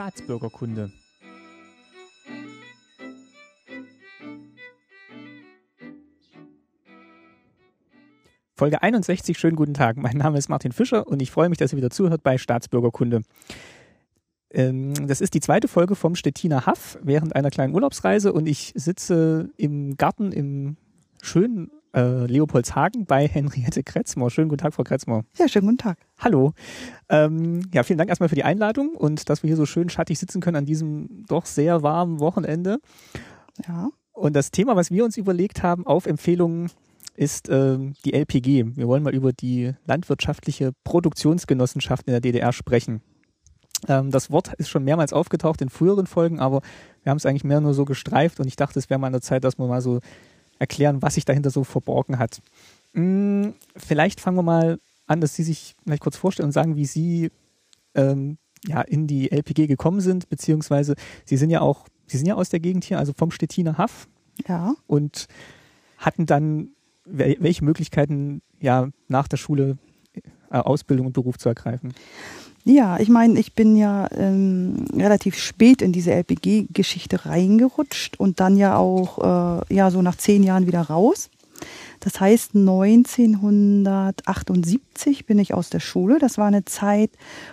Staatsbürgerkunde. Folge 61, schönen guten Tag. Mein Name ist Martin Fischer und ich freue mich, dass ihr wieder zuhört bei Staatsbürgerkunde. Ähm, das ist die zweite Folge vom Stettiner Haff während einer kleinen Urlaubsreise und ich sitze im Garten im schönen äh, Leopoldshagen bei Henriette Kretzmer. Schönen guten Tag, Frau Kretzmer. Ja, schönen guten Tag. Hallo. Ähm, ja, vielen Dank erstmal für die Einladung und dass wir hier so schön schattig sitzen können an diesem doch sehr warmen Wochenende. Ja. Und das Thema, was wir uns überlegt haben, auf Empfehlungen, ist ähm, die LPG. Wir wollen mal über die landwirtschaftliche Produktionsgenossenschaft in der DDR sprechen. Ähm, das Wort ist schon mehrmals aufgetaucht in früheren Folgen, aber wir haben es eigentlich mehr nur so gestreift und ich dachte, es wäre mal an der Zeit, dass wir mal so erklären, was sich dahinter so verborgen hat. Hm, vielleicht fangen wir mal an, dass Sie sich vielleicht kurz vorstellen und sagen, wie Sie ähm, ja, in die LPG gekommen sind, beziehungsweise Sie sind ja auch, Sie sind ja aus der Gegend hier, also vom Stettiner Haff. Ja. Und hatten dann welche Möglichkeiten ja nach der Schule äh, Ausbildung und Beruf zu ergreifen? Ja, ich meine, ich bin ja ähm, relativ spät in diese LPG-Geschichte reingerutscht und dann ja auch äh, ja so nach zehn Jahren wieder raus. Das heißt, 1978 bin ich aus der Schule. Das war eine Zeit,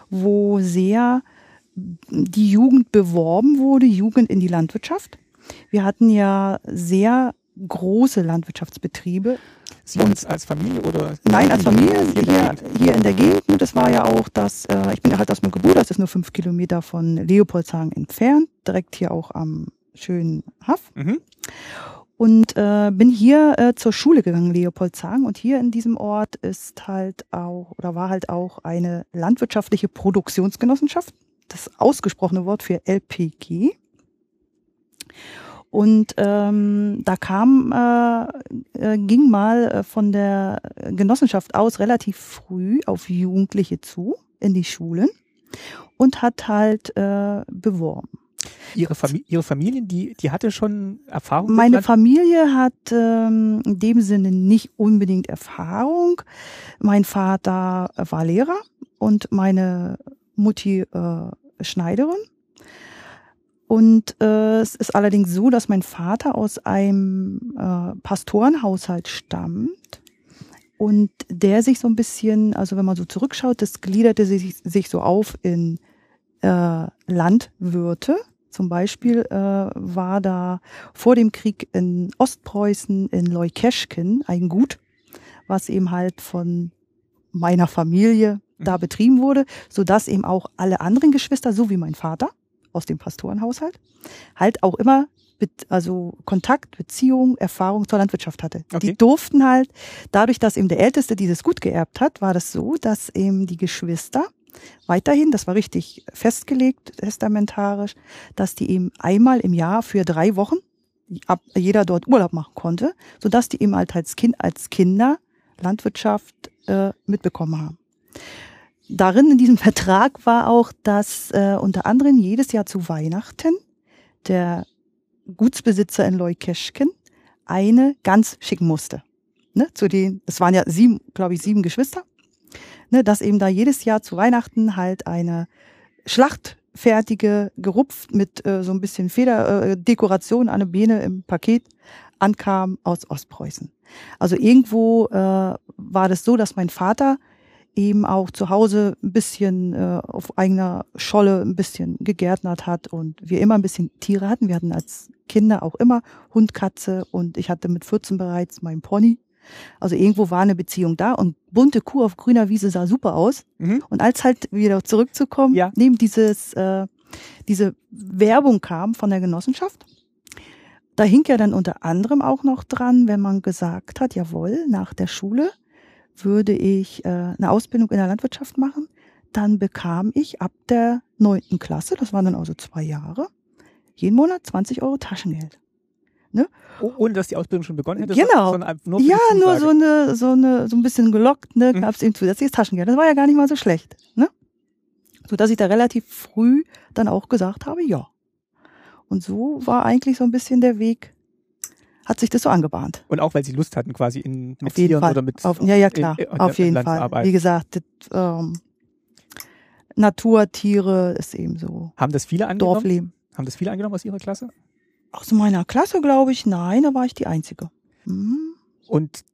wo sehr die Jugend beworben wurde, Jugend in die Landwirtschaft. Wir hatten ja sehr große Landwirtschaftsbetriebe. Sie als, als Familie oder? Nein, als Familie hier, hier, hier in der Gegend. Das war ja auch das, äh, ich bin halt aus dem Geburt, das ist nur fünf Kilometer von Leopoldshagen entfernt, direkt hier auch am schönen Haff. Mhm. Und äh, bin hier äh, zur Schule gegangen, Leopoldshagen. Und hier in diesem Ort ist halt auch, oder war halt auch eine landwirtschaftliche Produktionsgenossenschaft. Das ausgesprochene Wort für LPG. Und ähm, da kam, äh, äh, ging mal äh, von der Genossenschaft aus relativ früh auf Jugendliche zu in die Schulen und hat halt äh, beworben. Ihre, Famili Ihre Familie, die, die hatte schon Erfahrung? Meine Familie hat ähm, in dem Sinne nicht unbedingt Erfahrung. Mein Vater war Lehrer und meine Mutti äh, Schneiderin. Und äh, es ist allerdings so, dass mein Vater aus einem äh, Pastorenhaushalt stammt und der sich so ein bisschen, also wenn man so zurückschaut, das gliederte sich, sich so auf in äh, Landwirte. Zum Beispiel äh, war da vor dem Krieg in Ostpreußen in Leukeschken ein Gut, was eben halt von meiner Familie da mhm. betrieben wurde, so dass eben auch alle anderen Geschwister, so wie mein Vater, aus dem Pastorenhaushalt, halt auch immer also Kontakt, Beziehung, Erfahrung zur Landwirtschaft hatte. Okay. Die durften halt, dadurch, dass eben der Älteste dieses Gut geerbt hat, war das so, dass eben die Geschwister weiterhin, das war richtig festgelegt, testamentarisch, dass die eben einmal im Jahr für drei Wochen ab jeder dort Urlaub machen konnte, sodass die eben halt als Kind, als Kinder Landwirtschaft äh, mitbekommen haben darin in diesem Vertrag war auch, dass äh, unter anderem jedes Jahr zu Weihnachten der Gutsbesitzer in Leukeschken eine Gans schicken musste. Ne, zu den, es waren ja sieben, glaube ich, sieben Geschwister, ne, dass eben da jedes Jahr zu Weihnachten halt eine schlachtfertige, gerupft mit äh, so ein bisschen Federdekoration, äh, eine Biene im Paket ankam aus Ostpreußen. Also irgendwo äh, war das so, dass mein Vater eben auch zu Hause ein bisschen äh, auf eigener Scholle ein bisschen gegärtnert hat und wir immer ein bisschen Tiere hatten. Wir hatten als Kinder auch immer Hund, Katze und ich hatte mit 14 bereits meinen Pony. Also irgendwo war eine Beziehung da und bunte Kuh auf grüner Wiese sah super aus. Mhm. Und als halt wieder zurückzukommen, ja. neben dieses, äh, diese Werbung kam von der Genossenschaft, da hing ja dann unter anderem auch noch dran, wenn man gesagt hat, jawohl, nach der Schule würde ich äh, eine Ausbildung in der Landwirtschaft machen. Dann bekam ich ab der neunten Klasse, das waren dann also zwei Jahre, jeden Monat 20 Euro Taschengeld. Ne? Oh, ohne dass die Ausbildung schon begonnen hätte? Genau. Sondern nur ja, nur so eine, so eine, so ein bisschen gelockt, ne, mhm. gab es eben zusätzliches Taschengeld. Das war ja gar nicht mal so schlecht, ne? So dass ich da relativ früh dann auch gesagt habe, ja. Und so war eigentlich so ein bisschen der Weg hat sich das so angebahnt. Und auch weil sie Lust hatten, quasi in, mit auf Tieren Fall. oder mit. Auf, ja, ja, klar, in, in, auf jeden Fall. Wie gesagt, das, ähm, Natur, Tiere, ist eben so. Haben das viele angenommen? Dorfleben. Haben das viele angenommen aus Ihrer Klasse? Aus meiner Klasse glaube ich, nein, da war ich die Einzige. Mhm. Und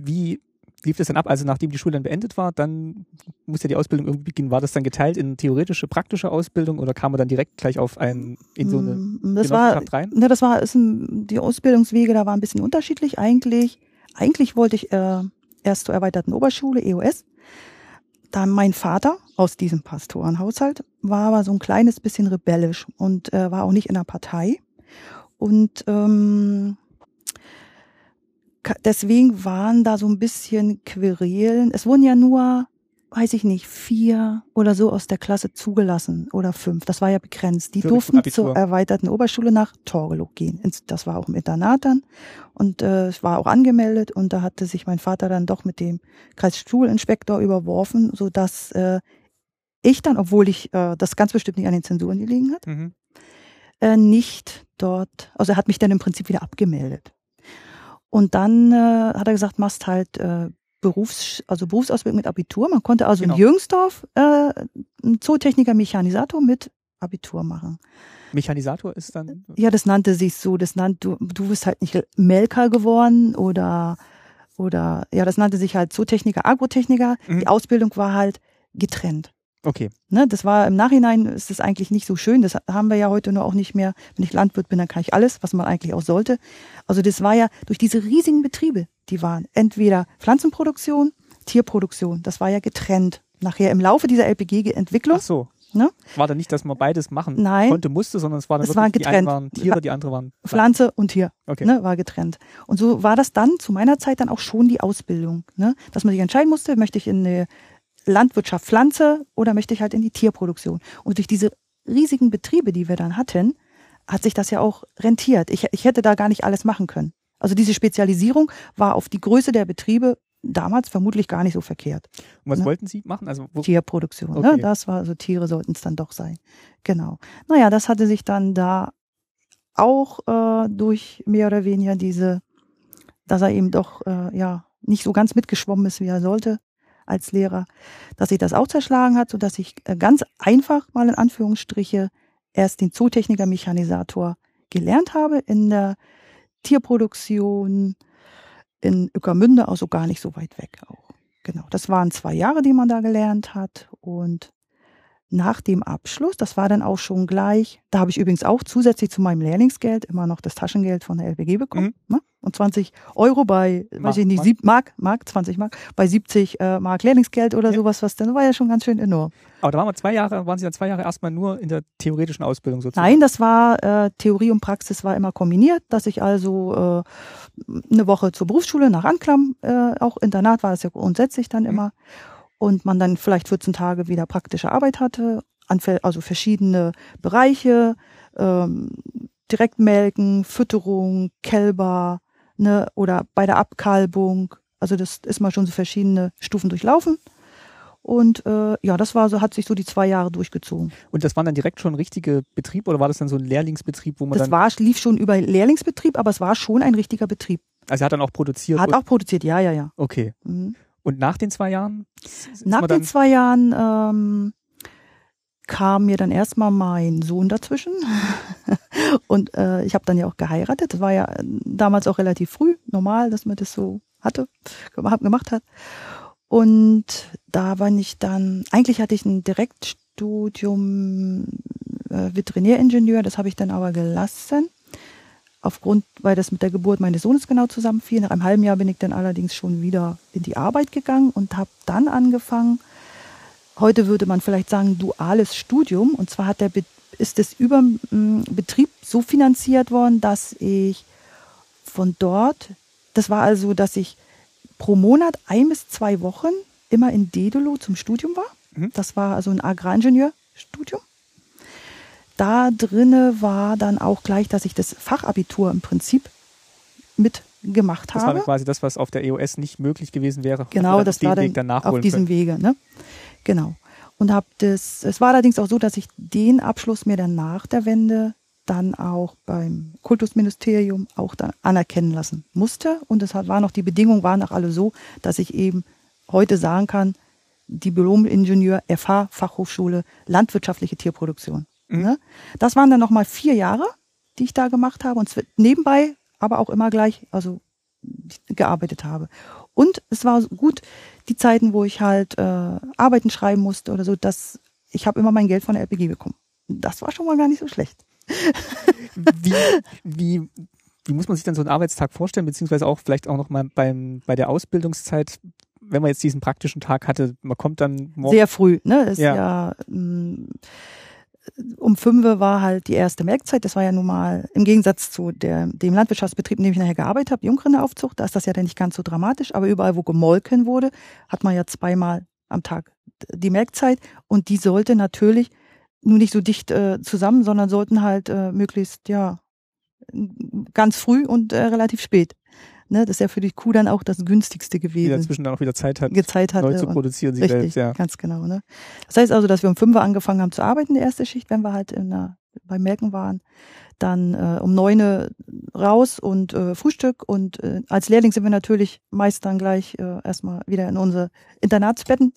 wie lief das dann ab? Also nachdem die Schule dann beendet war, dann musste die Ausbildung irgendwie beginnen. War das dann geteilt in theoretische, praktische Ausbildung oder kam man dann direkt gleich auf ein, in so eine Mm, das war, rein? ne, das war, ist ein, die Ausbildungswege da waren ein bisschen unterschiedlich eigentlich. Eigentlich wollte ich äh, erst zur erweiterten Oberschule, EOS. Dann mein Vater aus diesem Pastorenhaushalt war aber so ein kleines bisschen rebellisch und äh, war auch nicht in der Partei. Und ähm, deswegen waren da so ein bisschen Querelen. Es wurden ja nur, weiß ich nicht, vier oder so aus der Klasse zugelassen oder fünf. Das war ja begrenzt. Die Für durften zur erweiterten Oberschule nach Torgelow gehen. Das war auch im Internat dann. Und äh, es war auch angemeldet und da hatte sich mein Vater dann doch mit dem Kreisschulinspektor überworfen, so dass äh, ich dann, obwohl ich äh, das ganz bestimmt nicht an den Zensuren gelegen hat, Mhm. äh, nicht dort, also er hat mich dann im Prinzip wieder abgemeldet. Und dann äh, hat er gesagt, machst halt äh, Berufs, also Berufsausbildung mit Abitur. Man konnte also Genau. in Jüngsdorf äh, einen Zootechniker Mechanisator mit Abitur machen. Mechanisator ist dann. Ja, das nannte sich so, das nannte, du, du bist halt nicht Melker geworden oder oder ja, das nannte sich halt Zootechniker, Agrotechniker. Mhm. Die Ausbildung war halt getrennt. Okay. Ne, das war im Nachhinein ist das eigentlich nicht so schön. Das haben wir ja heute nur auch nicht mehr. Wenn ich Landwirt bin, dann kann ich alles, was man eigentlich auch sollte. Also das war ja durch diese riesigen Betriebe, die waren entweder Pflanzenproduktion, Tierproduktion. Das war ja getrennt. Nachher im Laufe dieser LPG-Entwicklung. Ach so. Ne? War dann nicht, dass man beides machen Nein. konnte, musste, sondern es war dann Es wirklich, war die einen getrennt. waren Tiere, die andere waren Pflanze und Tier. Okay. Ne, war getrennt. Und so war das dann zu meiner Zeit dann auch schon die Ausbildung. Ne? Dass man sich entscheiden musste, möchte ich in eine Landwirtschaft Pflanze oder möchte ich halt in die Tierproduktion. Und durch diese riesigen Betriebe, die wir dann hatten, hat sich das ja auch rentiert. Ich, ich hätte da gar nicht alles machen können. Also diese Spezialisierung war auf die Größe der Betriebe damals vermutlich gar nicht so verkehrt. Und was Ne? wollten Sie machen? Also Tierproduktion. Okay. Ne? Das war, also Tiere sollten es dann doch sein. Genau. Naja, das hatte sich dann da auch äh, durch mehr oder weniger diese, dass er eben doch äh, ja nicht so ganz mitgeschwommen ist, wie er sollte als Lehrer, dass sich das auch zerschlagen hat, sodass ich äh, ganz einfach mal in Anführungsstriche erst den Zootechniker Mechanisator gelernt habe in der Tierproduktion in Ueckermünde, also gar nicht so weit weg auch. Genau, das waren zwei Jahre, die man da gelernt hat. Und nach dem Abschluss, das war dann auch schon gleich, da habe ich übrigens auch zusätzlich zu meinem Lehrlingsgeld immer noch das Taschengeld von der LBG bekommen. Ne? Und 20 Euro bei, Mark, weiß ich nicht, sieb, Mark, Mark, 20 Mark, bei 70 äh, Mark Lehrlingsgeld oder Ja. sowas, was dann war ja schon ganz schön enorm. aber da waren wir zwei Jahre, waren Sie dann zwei Jahre erstmal nur in der theoretischen Ausbildung sozusagen? Nein, das war äh, Theorie und Praxis war immer kombiniert, dass ich also äh, eine Woche zur Berufsschule nach Anklam, äh, auch Internat war das ja grundsätzlich dann Mhm. immer, und man dann vielleicht 14 Tage wieder praktische Arbeit hatte, also verschiedene Bereiche, ähm, Direktmelken, Fütterung, Kälber, ne, oder bei der Abkalbung. Also das ist mal schon so verschiedene Stufen durchlaufen. Und äh, ja, das war so, hat sich so die zwei Jahre durchgezogen. Und das waren dann direkt schon richtige Betriebe oder war das dann so ein Lehrlingsbetrieb, wo man Das dann, war, lief schon über Lehrlingsbetrieb, aber es war schon ein richtiger Betrieb. also er hat dann auch produziert? Hat auch produziert, ja, ja, ja. okay. Mhm. Und nach den zwei Jahren? Nach den zwei Jahren ähm, kam mir dann erstmal mein Sohn dazwischen. Und äh, ich habe dann ja auch geheiratet. Das war ja äh, damals auch relativ früh, normal, dass man das so hatte, gem- gemacht hat. Und da war ich dann, eigentlich hatte ich ein Direktstudium äh, Veterinäringenieur, das habe ich dann aber gelassen. Aufgrund, weil das mit der Geburt meines Sohnes genau zusammenfiel. Nach einem halben Jahr bin ich dann allerdings schon wieder in die Arbeit gegangen und habe dann angefangen, heute würde man vielleicht sagen, duales Studium. Und zwar hat der Be ist es über Betrieb so finanziert worden, dass ich von dort, das war also, dass ich pro Monat ein bis zwei Wochen immer in Dedelo zum Studium war. Mhm. Das war also ein Agraringenieurstudium. Da drinne war dann auch gleich, dass ich das Fachabitur im Prinzip mitgemacht das war habe. quasi das, was auf der EOS nicht möglich gewesen wäre. Genau, das war Weg dann nachholen auf diesem können. Wege, ne? Genau. Und habe das, es war allerdings auch so, dass ich den Abschluss mir dann nach der Wende dann auch beim Kultusministerium auch dann anerkennen lassen musste. Und es war noch, die Bedingungen waren auch alle so, dass ich eben heute sagen kann, Diplom-Ingenieur FH, Fachhochschule, Landwirtschaftliche Tierproduktion. Mhm. Ne? Das waren dann nochmal vier Jahre, die ich da gemacht habe und nebenbei aber auch immer gleich, also gearbeitet habe. Und es war gut, die Zeiten, wo ich halt äh, Arbeiten schreiben musste oder so, dass ich habe immer mein Geld von der LPG bekommen. Das war schon mal gar nicht so schlecht. wie, wie, wie muss man sich dann so einen Arbeitstag vorstellen, beziehungsweise auch vielleicht auch noch mal beim, bei der Ausbildungszeit, wenn man jetzt diesen praktischen Tag hatte, man kommt dann morgen. Sehr früh, ne? Ist ja, ja mm, um fünf war halt die erste Melkzeit. Das war ja nun mal im Gegensatz zu der, dem Landwirtschaftsbetrieb, in dem ich nachher gearbeitet habe, Jungrindeaufzucht, da ist das ja dann nicht ganz so dramatisch. Aber überall, wo gemolken wurde, hat man ja zweimal am Tag die Melkzeit. Und die sollte natürlich nur nicht so dicht äh, zusammen, sondern sollten halt äh, möglichst, ja, ganz früh und äh, relativ spät. Ne, das ist ja für die Kuh dann auch das günstigste gewesen. Die dazwischen dann auch wieder Zeit hat, Zeit hatte neu zu produzieren, sie richtig, selbst, ja. Ganz genau. Ne? Das heißt also, dass wir um fünf Uhr angefangen haben zu arbeiten, die erste Schicht, wenn wir halt in der, beim Melken waren. Dann äh, um neun raus und äh, Frühstück. Und äh, als Lehrling sind wir natürlich meist dann gleich äh, erstmal wieder in unsere Internatsbetten,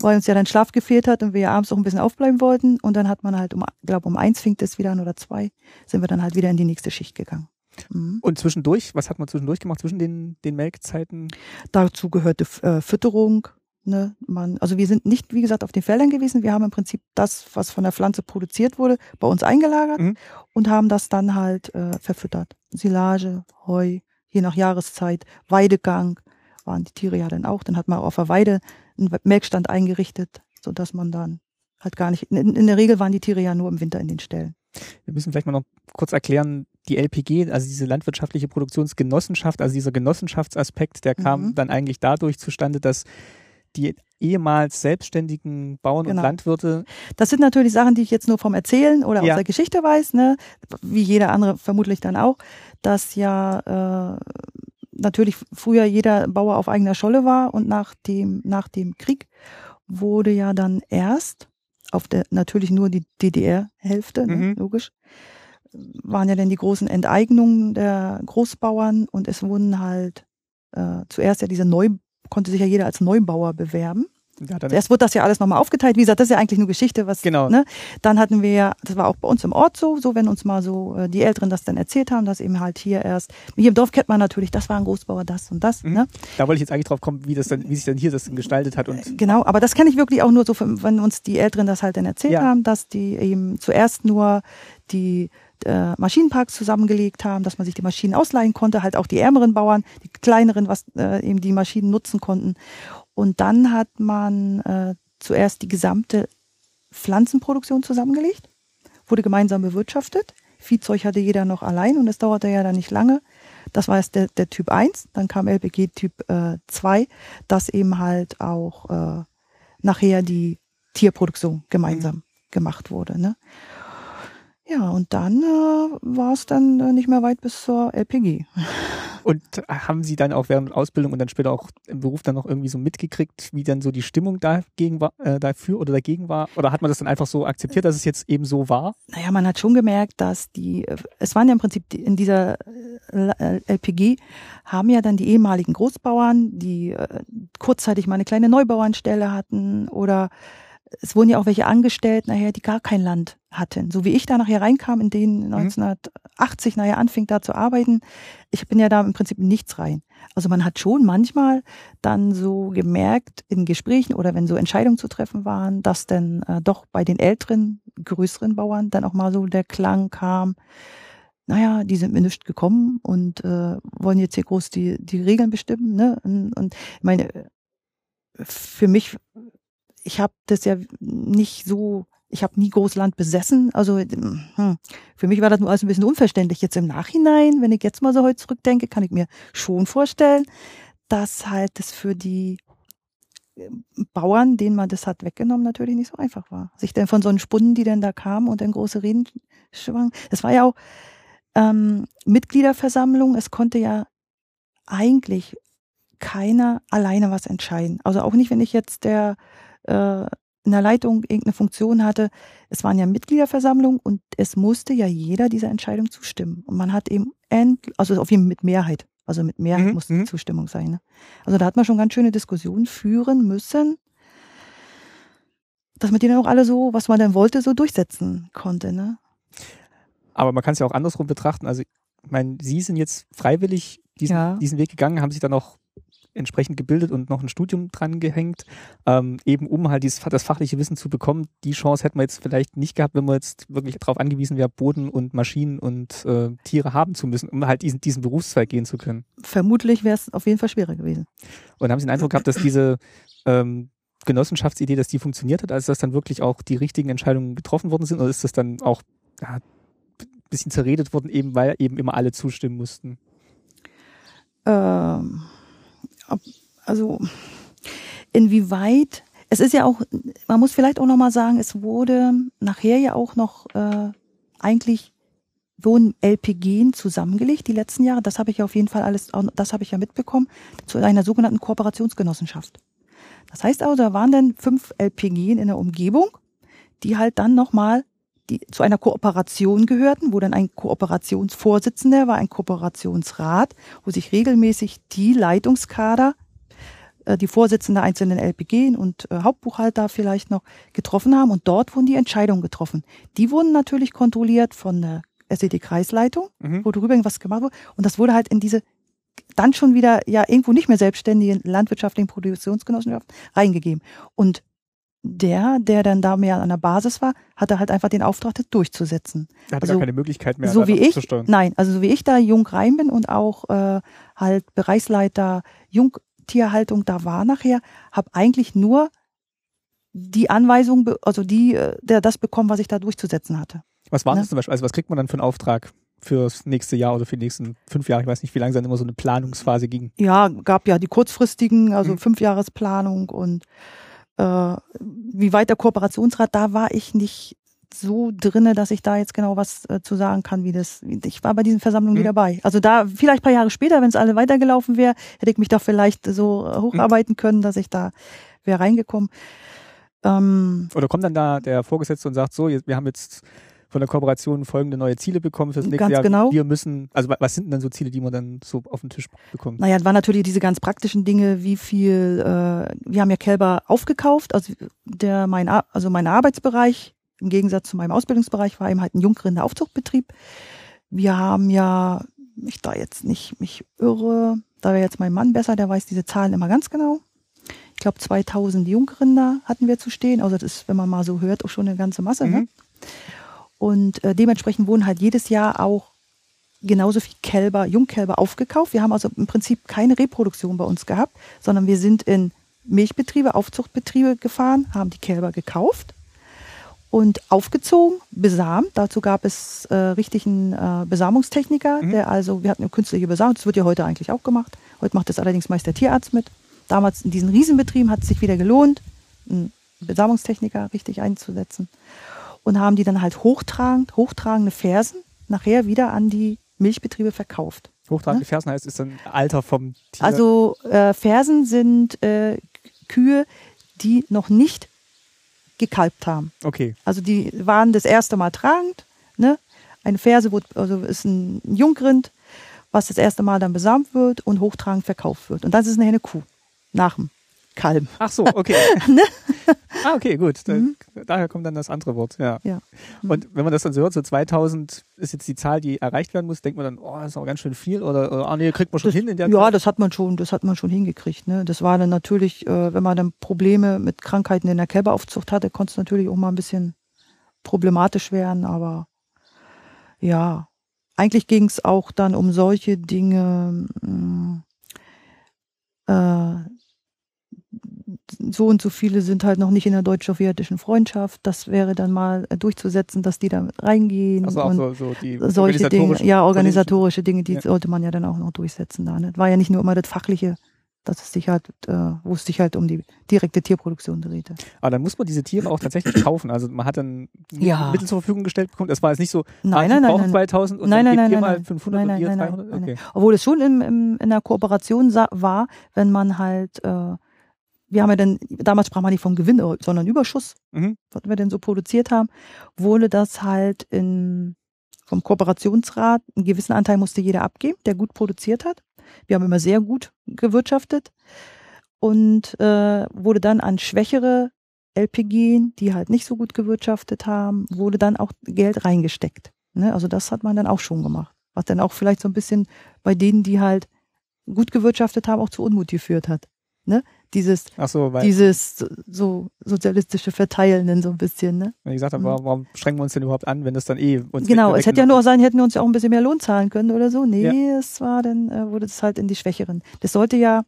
weil uns ja dann Schlaf gefehlt hat und wir ja abends auch ein bisschen aufbleiben wollten. Und dann hat man halt um, glaube um eins fängt es wieder an oder zwei, sind wir dann halt wieder in die nächste Schicht gegangen. Mhm. Und zwischendurch, was hat man zwischendurch gemacht, zwischen den, den Melkzeiten? Dazu gehörte äh, Fütterung. Ne? Man, also wir sind nicht, wie gesagt, auf den Feldern gewesen. Wir haben im Prinzip das, was von der Pflanze produziert wurde, bei uns eingelagert mhm. und haben das dann halt äh, verfüttert. Silage, Heu, je nach Jahreszeit, Weidegang waren die Tiere ja dann auch. Dann hat man auf der Weide einen Melkstand eingerichtet, sodass man dann halt gar nicht, in, in der Regel waren die Tiere ja nur im Winter in den Ställen. Wir müssen vielleicht mal noch kurz erklären, die LPG, also diese landwirtschaftliche Produktionsgenossenschaft, also dieser Genossenschaftsaspekt, der kam mhm. dann eigentlich dadurch zustande, dass die ehemals selbstständigen Bauern genau. und Landwirte. Das sind natürlich Sachen, die ich jetzt nur vom Erzählen oder ja. aus der Geschichte weiß, ne? wie jeder andere vermutlich dann auch, dass ja äh, natürlich früher jeder Bauer auf eigener Scholle war und nach dem, nach dem Krieg wurde ja dann erst auf der natürlich nur die DDR-Hälfte, ne, mhm. logisch, waren ja dann die großen Enteignungen der Großbauern und es wurden halt äh, zuerst ja diese Neu, konnte sich ja jeder als Neubauer bewerben. Ja, Erst wurde das ja alles nochmal aufgeteilt. Wie gesagt, das ist ja eigentlich nur Geschichte, was. Genau. Ne? Dann hatten wir ja, das war auch bei uns im Ort so, so wenn uns mal so äh, die Älteren das dann erzählt haben, dass eben halt hier erst. Hier im Dorf kennt man natürlich, das war ein Großbauer, das und das. Mhm. Ne? Da wollte ich jetzt eigentlich drauf kommen, wie das dann, wie sich dann hier das gestaltet hat und. Äh, genau, aber das kenne ich wirklich auch nur so, wenn uns die Älteren das halt dann erzählt ja. haben, dass die eben zuerst nur die äh, Maschinenparks zusammengelegt haben, dass man sich die Maschinen ausleihen konnte, halt auch die ärmeren Bauern, die kleineren, was äh, eben die Maschinen nutzen konnten. Und dann hat man äh, zuerst die gesamte Pflanzenproduktion zusammengelegt, wurde gemeinsam bewirtschaftet. Viehzeug hatte jeder noch allein und es dauerte ja dann nicht lange. Das war jetzt der, der Typ 1, dann kam LPG Typ äh, 2, dass eben halt auch äh, nachher die Tierproduktion gemeinsam mhm. gemacht wurde. Ne? Ja, und dann äh, war es dann äh, nicht mehr weit bis zur LPG. Und haben Sie dann auch während Ausbildung und dann später auch im Beruf dann noch irgendwie so mitgekriegt, wie dann so die Stimmung dagegen war, äh, dafür oder dagegen war? Oder hat man das dann einfach so akzeptiert, dass es jetzt eben so war? Naja, man hat schon gemerkt, dass die, äh, es waren ja im Prinzip in dieser äh, LPG, haben ja dann die ehemaligen Großbauern, die äh, kurzzeitig mal eine kleine Neubauernstelle hatten oder es wurden ja auch welche angestellt, nachher, die gar kein Land hatten. So wie ich da nachher reinkam, in denen 1980 nachher anfing da zu arbeiten. Ich bin ja da im Prinzip nichts rein. Also man hat schon manchmal dann so gemerkt in Gesprächen oder wenn so Entscheidungen zu treffen waren, dass dann äh, doch bei den älteren, größeren Bauern dann auch mal so der Klang kam, naja, die sind mir nicht gekommen und äh, wollen jetzt hier groß die, die Regeln bestimmen. Ne? Und, und meine, für mich ich habe das ja nicht so, ich habe nie Großland besessen. Also hm, für mich war das nur alles ein bisschen unverständlich. Jetzt im Nachhinein, wenn ich jetzt mal so heute zurückdenke, kann ich mir schon vorstellen, dass halt das für die ähm, Bauern, denen man das hat weggenommen, natürlich nicht so einfach war. Sich denn von so einen Spunden, die denn da kamen und dann große Reden schwang. Das war ja auch ähm, Mitgliederversammlung. Es konnte ja eigentlich keiner alleine was entscheiden. Also auch nicht, wenn ich jetzt der äh, in der Leitung irgendeine Funktion hatte. Es waren ja Mitgliederversammlungen und es musste ja jeder dieser Entscheidung zustimmen. Und man hat eben, end, also auf jeden Fall mit Mehrheit, also mit Mehrheit mhm. musste die mhm. Zustimmung sein. Ne? Also da hat man schon ganz schöne Diskussionen führen müssen. dass man die dann auch alle so, was man dann wollte, so durchsetzen konnte. Ne? Aber man kann es ja auch andersrum betrachten. Also, ich meine, Sie sind jetzt freiwillig diesen, Ja. diesen Weg gegangen, haben sich dann auch entsprechend gebildet und noch ein Studium dran gehängt, ähm, eben um halt dieses, das fachliche Wissen zu bekommen. Die Chance hätten wir jetzt vielleicht nicht gehabt, wenn wir jetzt wirklich darauf angewiesen wären, Boden und Maschinen und äh, Tiere haben zu müssen, um halt diesen, diesen Berufszweig gehen zu können. Vermutlich wäre es auf jeden Fall schwerer gewesen. Und haben Sie den Eindruck gehabt, dass diese ähm, Genossenschaftsidee, dass die funktioniert hat, als dass dann wirklich auch die richtigen Entscheidungen getroffen worden sind? Oder ist das dann auch ja, ein bisschen zerredet worden, eben weil eben immer alle zustimmen mussten? Ähm, also inwieweit, es ist ja auch, man muss vielleicht auch nochmal sagen, es wurde nachher ja auch noch äh, eigentlich wurden LPG zusammengelegt die letzten Jahre. Das habe ich ja auf jeden Fall alles, das habe ich ja mitbekommen, zu einer sogenannten Kooperationsgenossenschaft. Das heißt also, da waren dann fünf LPG in der Umgebung, die halt dann nochmal die zu einer Kooperation gehörten, wo dann ein Kooperationsvorsitzender war, ein Kooperationsrat, wo sich regelmäßig die Leitungskader, die Vorsitzende der einzelnen LPG und äh, Hauptbuchhalter vielleicht noch getroffen haben und dort wurden die Entscheidungen getroffen. Die wurden natürlich kontrolliert von der SED-Kreisleitung, Mhm. wo darüber irgendwas gemacht wurde und das wurde halt in diese dann schon wieder ja irgendwo nicht mehr selbstständige landwirtschaftlichen Produktionsgenossenschaft reingegeben. Und der, der dann da mehr an der Basis war, hatte halt einfach den Auftrag, das durchzusetzen. Er hatte Also, gar keine Möglichkeit mehr, so wie ich, zu steuern. nein, also so wie ich da jung rein bin und auch äh, halt Bereichsleiter Jungtierhaltung da war nachher, habe eigentlich nur die Anweisung, also die, äh, der das bekommen, was ich da durchzusetzen hatte. Was war Ne? das zum Beispiel? Also was kriegt man dann für einen Auftrag fürs nächste Jahr oder für die nächsten fünf Jahre? Ich weiß nicht, wie lange dann immer so eine Planungsphase ging. Ja, gab ja die kurzfristigen, also Mhm. Fünfjahresplanung und äh, wie weit der Kooperationsrat, da war ich nicht so drinne, dass ich da jetzt genau was äh, zu sagen kann, wie das. Ich war bei diesen Versammlungen nie Mhm. dabei. Also da vielleicht ein paar Jahre später, wenn es alle weitergelaufen wäre, hätte ich mich da vielleicht so äh, hocharbeiten können, dass ich da wäre reingekommen. Ähm, Oder kommt dann da der Vorgesetzte und sagt, so, wir haben jetzt von der Kooperation folgende neue Ziele bekommen fürs nächste Ganz Jahr. genau. Wir müssen, also wa- was sind denn dann so Ziele, die man dann so auf den Tisch bekommt? Naja, es waren natürlich diese ganz praktischen Dinge, wie viel, äh, wir haben ja Kälber aufgekauft, also der mein, also mein Arbeitsbereich im Gegensatz zu meinem Ausbildungsbereich war eben halt ein Jungrinder-Aufzuchtbetrieb. Wir haben ja, ich da jetzt nicht mich irre, da wäre jetzt mein Mann besser, der weiß diese Zahlen immer ganz genau. Ich glaube 2000 Jungrinder hatten wir zu stehen, also das ist, wenn man mal so hört, auch schon eine ganze Masse. Ne? Mhm. Und äh, dementsprechend wurden halt jedes Jahr auch genauso viel Kälber, Jungkälber aufgekauft. Wir haben also im Prinzip keine Reproduktion bei uns gehabt, sondern wir sind in Milchbetriebe, Aufzuchtbetriebe gefahren, haben die Kälber gekauft und aufgezogen, besamt. Dazu gab es äh, richtig einen äh, Besamungstechniker, Mhm. der also, wir hatten eine künstliche Besamung, das wird ja heute eigentlich auch gemacht. Heute macht das allerdings meist der Tierarzt mit. Damals in diesen Riesenbetrieben hat es sich wieder gelohnt, einen Besamungstechniker richtig einzusetzen und haben die dann halt hochtragend, hochtragende Fersen nachher wieder an die Milchbetriebe verkauft. Hochtragende Fersen heißt, ist dann Alter vom Tier. Also äh, Fersen sind äh, Kühe, die noch nicht gekalbt haben. okay. Also die waren das erste Mal tragend. Ne? Eine Ferse wird, also ist ein Jungrind, was das erste Mal dann besamt wird und hochtragend verkauft wird. Und das ist eine Henne Kuh nach dem Kalben. Ach so, okay. ah, okay, gut. Mhm. Daher kommt dann das andere Wort, ja. Ja. Und wenn man das dann so hört, so 2000 ist jetzt die Zahl, die erreicht werden muss, denkt man dann, oh, das ist aber ganz schön viel oder, oder ah, nee, kriegt man schon Das, hin in der ja, Zeit. das hat man schon, das hat man schon hingekriegt. Ne? Das war dann natürlich, äh, wenn man dann Probleme mit Krankheiten in der Kälberaufzucht hatte, konnte es natürlich auch mal ein bisschen problematisch werden. Aber ja, eigentlich ging es auch dann um solche Dinge. mh, Äh, so und so viele sind halt noch nicht in der deutsch-sowjetischen Freundschaft. Das wäre dann mal äh, durchzusetzen, dass die da reingehen. Also auch so, so die solche Dinge, ja, organisatorische Dinge, die Ja. sollte man ja dann auch noch durchsetzen da. Ne? War ja nicht nur immer das Fachliche, dass es sich halt, äh, wo es sich halt um die direkte Tierproduktion drehte. Aber dann muss man diese Tiere auch tatsächlich kaufen. Also man hat dann Ja. Mittel zur Verfügung gestellt bekommen. Das war jetzt nicht so, ah, Nein, die nein, nein, brauchen nein. 2000 und Nein, dann nein, nein, mal nein. 500 Nein, und ihr nein, nein, 300. nein, okay. Obwohl es schon im, im, in der Kooperation war, wenn man halt, äh, wir haben ja dann, damals sprach man nicht vom Gewinn, sondern Überschuss, Mhm. was wir denn so produziert haben, wurde das halt in, vom Kooperationsrat, einen gewissen Anteil musste jeder abgeben, der gut produziert hat. Wir haben immer sehr gut gewirtschaftet und äh, wurde dann an schwächere LPG, die halt nicht so gut gewirtschaftet haben, wurde dann auch Geld reingesteckt. Ne? Also das hat man dann auch schon gemacht. Was dann auch vielleicht so ein bisschen bei denen, die halt gut gewirtschaftet haben, auch zu Unmut geführt hat. Ne? Dieses, so, dieses so sozialistische Verteilen so ein bisschen. Ne? wenn ich gesagt habe, Mhm. warum, strengen wir uns denn überhaupt an, wenn das dann eh uns Genau, es hätte ja nur auch sein, hätten wir uns ja auch ein bisschen mehr Lohn zahlen können oder so. Nee, Ja. es war dann, äh, wurde es halt in die Schwächeren. Das sollte ja,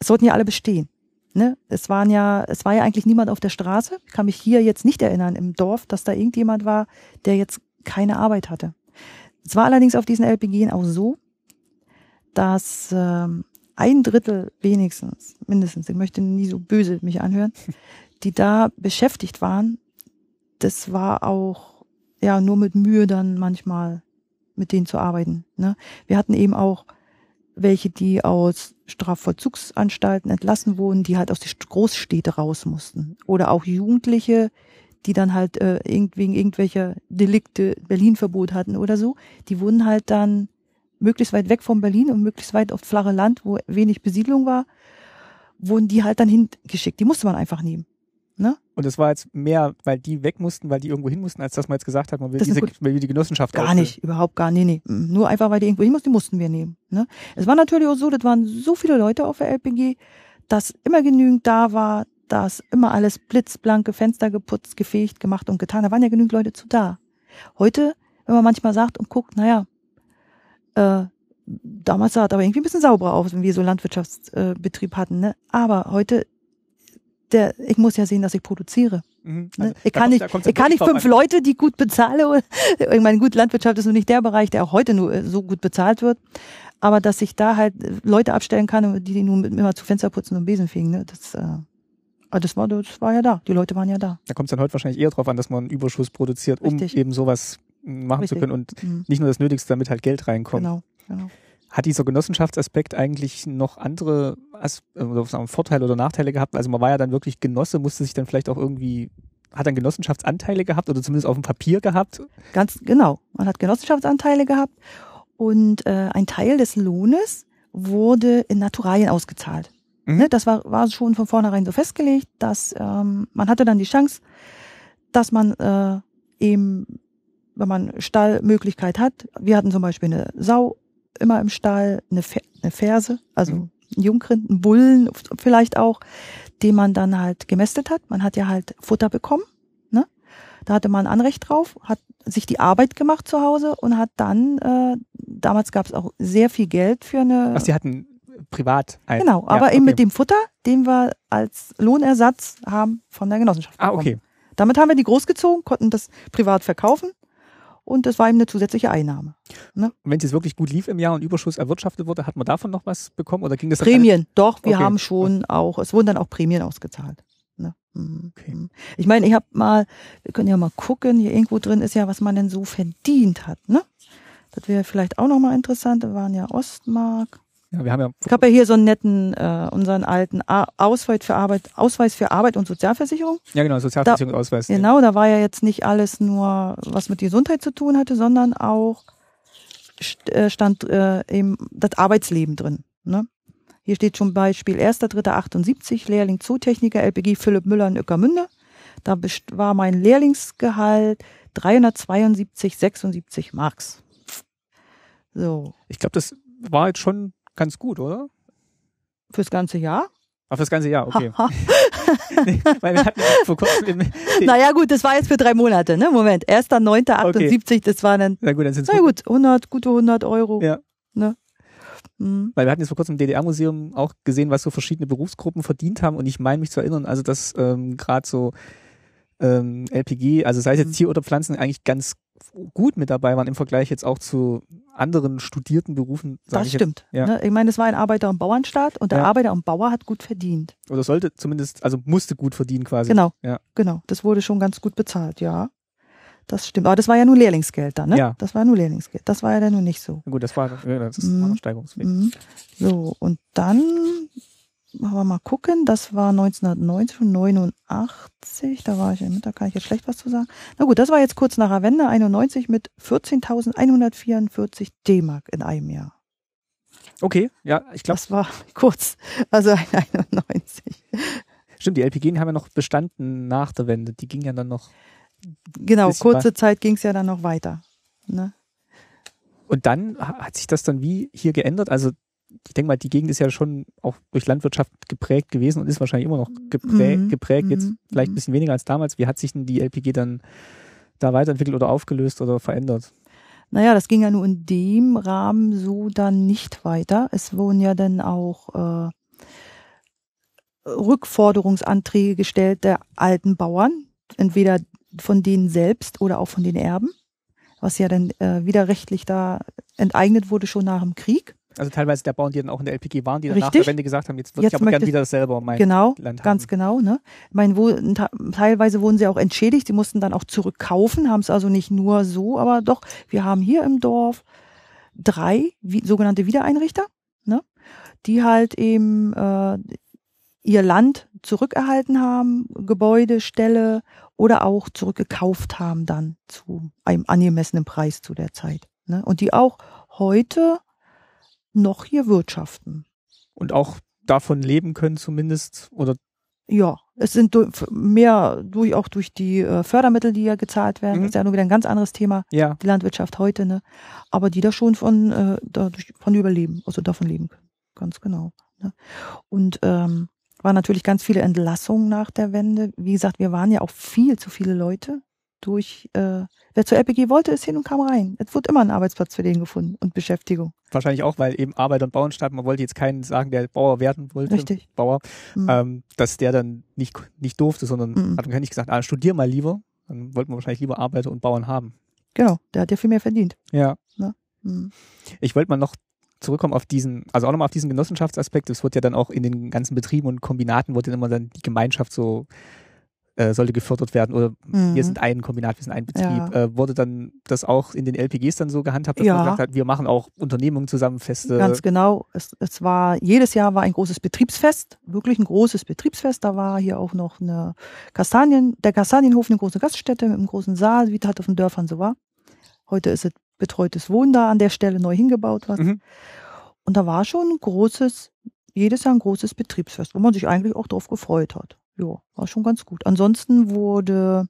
es sollten ja alle bestehen. Ne? Es waren ja, es war ja eigentlich niemand auf der Straße. Ich kann mich hier jetzt nicht erinnern im Dorf, dass da irgendjemand war, der jetzt keine Arbeit hatte. Es war allerdings auf diesen LPG auch so, dass ähm, ein Drittel wenigstens, mindestens, ich möchte nie so böse mich anhören, die da beschäftigt waren, das war auch ja nur mit Mühe dann manchmal mit denen zu arbeiten. Ne? Wir hatten eben auch welche, die aus Strafvollzugsanstalten entlassen wurden, die halt aus den Großstädte raus mussten. Oder auch Jugendliche, die dann halt äh, wegen irgendwelcher Delikte Berlin-Verbot hatten oder so, die wurden halt dann möglichst weit weg von Berlin und möglichst weit auf flache Land, wo wenig Besiedlung war, wurden die halt dann hingeschickt. Die musste man einfach nehmen. Und es war jetzt mehr, weil die weg mussten, weil die irgendwo hin mussten, als dass man jetzt gesagt hat, man will, diese, man will die Genossenschaft Gar auflösen. nicht, überhaupt gar nicht. Nee. Mm, Nur einfach, weil die irgendwo hin mussten, die mussten wir nehmen. Ne? Es war natürlich auch so, das waren so viele Leute auf der LPG, dass immer genügend da war, dass immer alles blitzblanke Fenster geputzt, gefegt, gemacht und getan. Da waren ja genügend Leute zu da. Heute, wenn man manchmal sagt und guckt, naja, äh, damals sah es aber irgendwie ein bisschen sauberer aus, wenn wir so Landwirtschaftsbetrieb hatten. Ne? Aber heute, der, ich muss ja sehen, dass ich produziere. Mhm. Ne? Also, ich da kann nicht, ich kann nicht fünf an. Leute, die gut bezahle. Ich meine, gut, Landwirtschaft ist nur nicht der Bereich, der auch heute nur äh, so gut bezahlt wird. Aber dass ich da halt äh, Leute abstellen kann, die, die nur mit immer zu Fenster putzen und Besen fegen, ne, das, äh, aber das war, das war ja da. Die Leute waren ja da. Da kommt es dann heute wahrscheinlich eher drauf an, dass man einen Überschuss produziert, um Richtig. eben sowas machen Richtig. zu können und Mhm. nicht nur das Nötigste, damit halt Geld reinkommt. Genau, genau. Hat dieser Genossenschaftsaspekt eigentlich noch andere As äh, wir, Vorteile oder Nachteile gehabt? Also man war ja dann wirklich Genosse, musste sich dann vielleicht auch irgendwie, hat dann Genossenschaftsanteile gehabt oder zumindest auf dem Papier gehabt? Ganz genau. Man hat Genossenschaftsanteile gehabt und äh, ein Teil des Lohnes wurde in Naturalien ausgezahlt. Mhm. Ne, das war, war schon von vornherein so festgelegt, dass ähm, man hatte dann die Chance, dass man äh, eben, wenn man Stallmöglichkeit hat, wir hatten zum Beispiel eine Sau immer im Stall, eine, Fe eine Ferse, also Mhm. einen Jungrind, einen Bullen vielleicht auch, den man dann halt gemästet hat. Man hat ja halt Futter bekommen. Ne? Da hatte man Anrecht drauf, hat sich die Arbeit gemacht zu Hause und hat dann, äh, damals gab es auch sehr viel Geld für eine Ach, die hatten privat ein. Genau, Ja, aber eben okay. mit dem Futter, den wir als Lohnersatz haben von der Genossenschaft. Ah, bekommen. okay. Damit haben wir die großgezogen, konnten das privat verkaufen und das war eben eine zusätzliche Einnahme. Und wenn es jetzt wirklich gut lief im Jahr und Überschuss erwirtschaftet wurde, hat man davon noch was bekommen oder ging das Prämien, doch, wir Okay. haben schon auch, es wurden dann auch Prämien ausgezahlt. Ne? Mhm. Okay. Mhm. Ich meine, ich habe mal, wir können ja mal gucken, hier irgendwo drin ist ja, was man denn so verdient hat. Ne? Das wäre vielleicht auch nochmal interessant, da waren ja Ostmark. Ja, wir haben ja Ich habe ja hier so einen netten, äh, unseren alten A Ausweis für Arbeit, Ausweis für Arbeit und Sozialversicherung. ja genau Sozialversicherungsausweis. Genau, da war ja jetzt nicht alles nur, was mit Gesundheit zu tun hatte, sondern auch äh, stand äh, eben das Arbeitsleben drin. Ne? Hier steht zum Beispiel 1.3.78, Lehrling Zootechniker, LPG Philipp Müller in Ueckermünde. Da war mein Lehrlingsgehalt 372,76 Marks. So, Ich glaube, das war jetzt schon ganz gut, oder? fürs ganze Jahr. Auf das ganze Jahr, okay. Haha. Weil wir hatten vor kurzem naja gut, das war jetzt für drei Monate, ne? Moment, 1.9.78, das war dann, na gut, dann sind na gut, 100, gute 100 Euro. Ja. Ne? Mhm. Weil wir hatten jetzt vor kurzem im DDR-Museum auch gesehen, was so verschiedene Berufsgruppen verdient haben. Und ich meine mich zu erinnern, also dass ähm, gerade so ähm, LPG, also sei es jetzt Mhm. Tier oder Pflanzen, eigentlich ganz gut mit dabei waren im Vergleich jetzt auch zu anderen studierten Berufen. Das ich jetzt. stimmt. ja. Ne? Ich meine, es war ein Arbeiter- und Bauernstaat und der Ja. Arbeiter und Bauer hat gut verdient. Oder sollte zumindest, also musste gut verdienen quasi. Genau. Ja. Genau. Das wurde schon ganz gut bezahlt, ja. Das stimmt. Aber das war ja nur Lehrlingsgeld dann, ne? Ja. Das war nur Lehrlingsgeld. Das war ja dann nur nicht so. Na Gut, das war, das ist Mhm. auch noch steigerungsfähig. Mhm. So, und dann machen wir mal gucken. Das war 1990 und 89. Da war ich ja mit, da kann ich jetzt schlecht was zu sagen. Na gut, das war jetzt kurz nach der Wende, 91 mit 14.144 D-Mark in einem Jahr. Okay, ja, ich glaube, Das war kurz, also 91. Stimmt, die LPG haben ja noch bestanden nach der Wende. Die ging ja dann noch. Genau, kurze Zeit ging es ja dann noch weiter. Ne? Und dann ha- hat sich das dann wie hier geändert. Also ich denke mal, die Gegend ist ja schon auch durch Landwirtschaft geprägt gewesen und ist wahrscheinlich immer noch geprä Mhm, geprägt. Jetzt mhm, vielleicht ein mhm. bisschen weniger als damals. Wie hat sich denn die LPG dann da weiterentwickelt oder aufgelöst oder verändert? Naja, das ging ja nur in dem Rahmen so dann nicht weiter. Es wurden ja dann auch äh, Rückforderungsanträge gestellt der alten Bauern, entweder von denen selbst oder auch von den Erben, was ja dann äh, widerrechtlich da enteignet wurde schon nach dem Krieg. Also teilweise der Bauern, die dann auch in der LPG waren, die dann nach der Wende gesagt haben, jetzt würde ich aber gern möchte- wieder selber mein genau, Land haben. ganz genau. Ne? Ich meine, wo, teilweise wurden sie auch entschädigt, sie mussten dann auch zurückkaufen, haben es also nicht nur so, aber doch, wir haben hier im Dorf drei wie, sogenannte Wiedereinrichter, ne? die halt eben äh, ihr Land zurückerhalten haben, Gebäude, Ställe oder auch zurückgekauft haben dann zu einem angemessenen Preis zu der Zeit. Ne? Und die auch heute noch hier wirtschaften. Und auch davon leben können zumindest oder Ja, es sind mehr durch auch durch die äh, Fördermittel, die ja gezahlt werden. Mhm. Das ist ja nur wieder ein ganz anderes Thema, ja, die Landwirtschaft heute, ne? Aber die da schon von äh, dadurch von überleben, also davon leben können. Ganz genau. Ne? Und ähm, waren natürlich ganz viele Entlassungen nach der Wende. Wie gesagt, wir waren ja auch viel zu viele Leute. Durch äh, wer zur LPG wollte, ist hin und kam rein. Es wurde immer ein Arbeitsplatz für den gefunden und Beschäftigung. wahrscheinlich auch, weil eben Arbeiter- und Bauernstaat, man wollte jetzt keinen sagen, der Bauer werden wollte, Richtig. Bauer, Mhm. ähm, dass der dann nicht, nicht durfte, sondern Mhm. hat man nicht gesagt, ah, studier mal lieber. Dann wollten wir wahrscheinlich lieber Arbeiter und Bauern haben. Genau, der hat ja viel mehr verdient. Ja. Mhm. Ich wollte mal noch zurückkommen auf diesen, also auch nochmal auf diesen Genossenschaftsaspekt. Es wird ja dann auch in den ganzen Betrieben und Kombinaten wurde immer dann die Gemeinschaft so äh, sollte gefördert werden oder Mhm. wir sind ein Kombinat, wir sind ein Betrieb. Ja. Äh, wurde dann das auch in den LPGs dann so gehandhabt, dass Ja. man gesagt hat, wir machen auch Unternehmungen zusammen feste. Ganz genau. Es, es war, jedes Jahr war ein großes Betriebsfest, wirklich ein großes Betriebsfest. Da war hier auch noch eine Kastanien, der Kastanienhof, eine große Gaststätte mit einem großen Saal, wie das halt auf den Dörfern so war. Heute ist es betreutes Wohnen da an der Stelle neu hingebaut was. Mhm. Und da war schon ein großes, jedes Jahr ein großes Betriebsfest, wo man sich eigentlich auch drauf gefreut hat. Ja, war schon ganz gut. Ansonsten wurde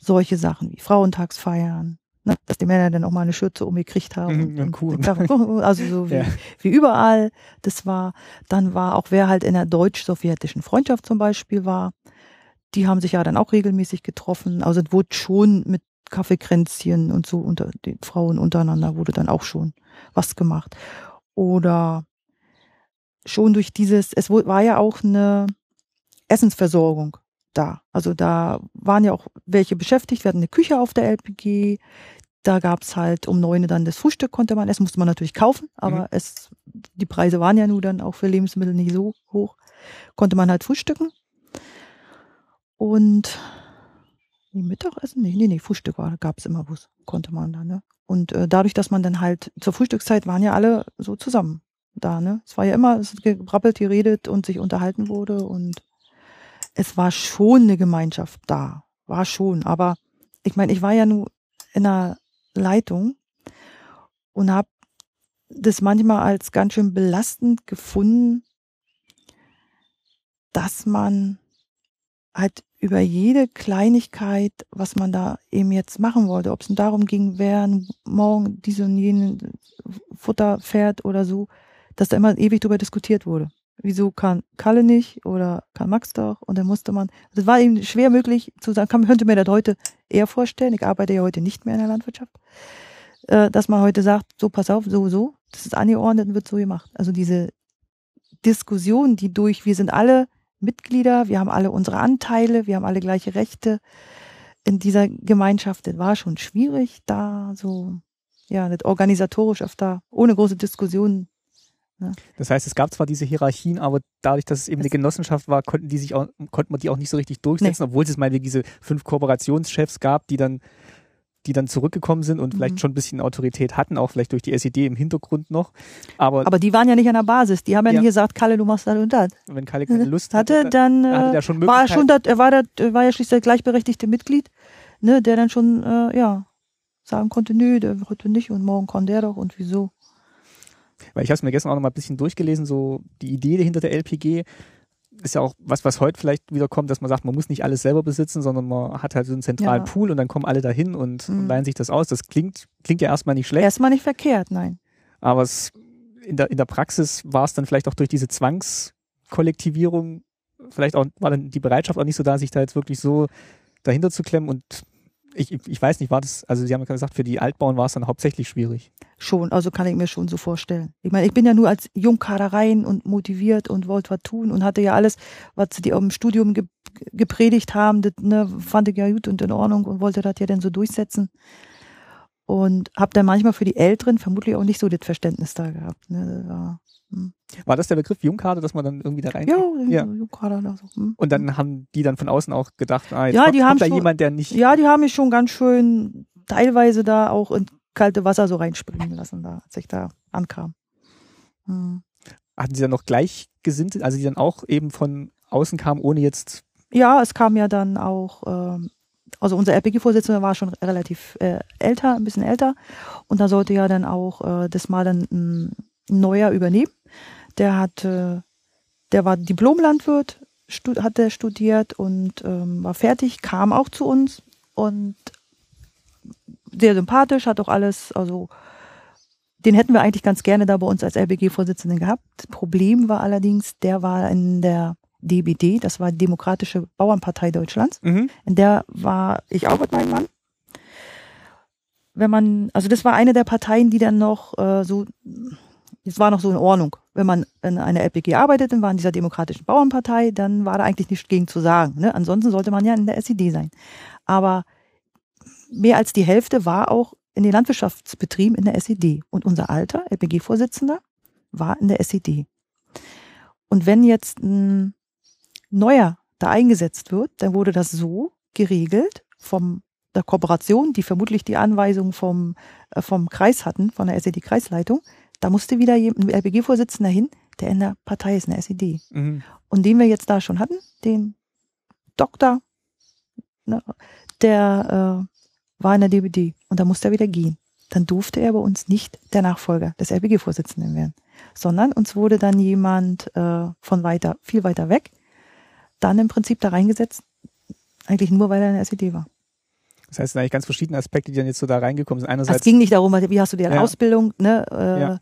solche Sachen wie Frauentagsfeiern, ne, dass die Männer dann auch mal eine Schürze umgekriegt haben. Mhm, und Kuchen. Also so wie, Ja. wie überall. Das war, dann war auch wer halt in der deutsch-sowjetischen Freundschaft zum Beispiel war, die haben sich ja dann auch regelmäßig getroffen. Also es wurde schon mit Kaffeekränzchen und so unter den Frauen untereinander wurde dann auch schon was gemacht. Oder schon durch dieses, es war ja auch eine Essensversorgung da. Also da waren ja auch welche beschäftigt, wir hatten eine Küche auf der LPG, da gab's halt um neun Uhr dann das Frühstück konnte man essen, musste man natürlich kaufen, aber Mhm. es, die Preise waren ja nun dann auch für Lebensmittel nicht so hoch, konnte man halt frühstücken. Und nee, Mittagessen? Nee, nee, nee, Frühstück war, gab's immer was, konnte man da, ne? Und äh, dadurch, dass man dann halt zur Frühstückszeit waren ja alle so zusammen da, ne? Es war ja immer, es gebrabbelt, geredet und sich unterhalten wurde und es war schon eine Gemeinschaft da. War schon. Aber ich meine, ich war ja nur in einer Leitung und habe das manchmal als ganz schön belastend gefunden, dass man halt über jede Kleinigkeit, was man da eben jetzt machen wollte, ob es darum ging, wer morgen diese und jene Futter fährt oder so, dass da immer ewig drüber diskutiert wurde. Wieso kann Kalle nicht oder kann Max doch? Und dann musste man, das war eben schwer möglich zu sagen, kann, könnte mir das heute eher vorstellen. Ich arbeite ja heute nicht mehr in der Landwirtschaft, äh, dass man heute sagt, so pass auf, so, so, das ist angeordnet und wird so gemacht. Also diese Diskussion, die durch, wir sind alle Mitglieder, wir haben alle unsere Anteile, wir haben alle gleiche Rechte in dieser Gemeinschaft, das war schon schwierig, da so, ja, nicht organisatorisch öfter, ohne große Diskussionen Das heißt, es gab zwar diese Hierarchien, aber dadurch, dass es eben eine Genossenschaft war, konnten die sich auch, konnte man die auch nicht so richtig durchsetzen, obwohl es meinetwegen diese fünf Kooperationschefs gab, die dann, die dann zurückgekommen sind und Mhm. vielleicht schon ein bisschen Autorität hatten, auch vielleicht durch die SED im Hintergrund noch. Aber, Aber die waren ja nicht an der Basis. Die haben ja, Ja. nicht gesagt, Kalle, du machst das und das. wenn Kalle keine Lust hatte, hatte, dann hatte äh, schon war er schon dat, er war dat, er war ja schließlich der gleichberechtigte Mitglied, ne, der dann schon äh, ja sagen konnte, nö, der heute nicht und morgen kann der doch und wieso. Weil ich habe es mir gestern auch noch mal ein bisschen durchgelesen, so die Idee hinter der LPG ist ja auch was, was heute vielleicht wieder kommt, dass man sagt, man muss nicht alles selber besitzen, sondern man hat halt so einen zentralen Ja. Pool und dann kommen alle dahin und, und Mhm. leihen sich das aus. Das klingt, klingt ja erstmal nicht schlecht, Erstmal nicht verkehrt, nein. aber es, in, der, in der Praxis war es dann vielleicht auch durch diese Zwangskollektivierung, vielleicht auch war dann die Bereitschaft auch nicht so da, sich da jetzt wirklich so dahinter zu klemmen und ich, ich weiß nicht, war das, also Sie haben gesagt, für die Altbauern war es dann hauptsächlich schwierig. Schon, also kann ich mir schon so vorstellen. Ich meine, ich bin ja nur als Jungkader rein und motiviert und wollte was tun und hatte ja alles, was die im Studium ge gepredigt haben, das ne, fand ich ja gut und in Ordnung und wollte das ja dann so durchsetzen. Und habe dann manchmal für die Älteren vermutlich auch nicht so das Verständnis da gehabt. Ne? Ja, War das der Begriff Jungkader, dass man dann irgendwie da rein? ja, Ja. Jungkader da so. hm. Und dann haben die dann von außen auch gedacht, ah, jetzt Ja, kommt, die haben kommt da schon- jemand, der nicht. Ja, die haben mich schon ganz schön teilweise da auch in kalte Wasser so reinspringen lassen, da, als ich da ankam. Hm. Hatten sie dann noch Gleichgesinnte, also die dann auch eben von außen kamen, ohne jetzt. Ja, es kam ja dann auch, ähm, also unser RPG-Vorsitzender war schon relativ äh, älter, ein bisschen älter. Und da sollte ja dann auch äh, das mal dann ein neuer übernehmen. Der hat, äh, der war Diplomlandwirt, hat der studiert und ähm, war fertig, kam auch zu uns und sehr sympathisch, hat auch alles, also den hätten wir eigentlich ganz gerne da bei uns als RBG-Vorsitzenden gehabt. Problem war allerdings, der war in der DBD, das war die Demokratische Bauernpartei Deutschlands. Mhm. In der war ich auch mit meinem Mann. Wenn man, also das war eine der Parteien, die dann noch äh, so, es war noch so in Ordnung. Wenn man in einer LPG arbeitet und war in dieser Demokratischen Bauernpartei, dann war da eigentlich nichts gegen zu sagen. Ne? Ansonsten sollte man ja in der SED sein. Aber mehr als die Hälfte war auch in den Landwirtschaftsbetrieben in der SED. Und unser alter LPG-Vorsitzender war in der SED. Und wenn jetzt ein neuer da eingesetzt wird, dann wurde das so geregelt vom der Kooperation, die vermutlich die Anweisung vom, äh, vom Kreis hatten, von der SED-Kreisleitung, da musste wieder ein LPG-Vorsitzender hin, der in der Partei ist, in der SED. Mhm. Und den wir jetzt da schon hatten, den Doktor, ne, der äh, war in der DBD und da musste er wieder gehen. Dann durfte er bei uns nicht der Nachfolger des LPG-Vorsitzenden werden, sondern uns wurde dann jemand äh, von weiter, viel weiter weg, dann im Prinzip da reingesetzt, eigentlich nur, weil er in der SED war. Das heißt, es sind eigentlich ganz verschiedene Aspekte, die dann jetzt so da reingekommen sind. Es Einerseits, ging nicht darum, wie hast du die Ja. Ausbildung, ne? Äh, Ja.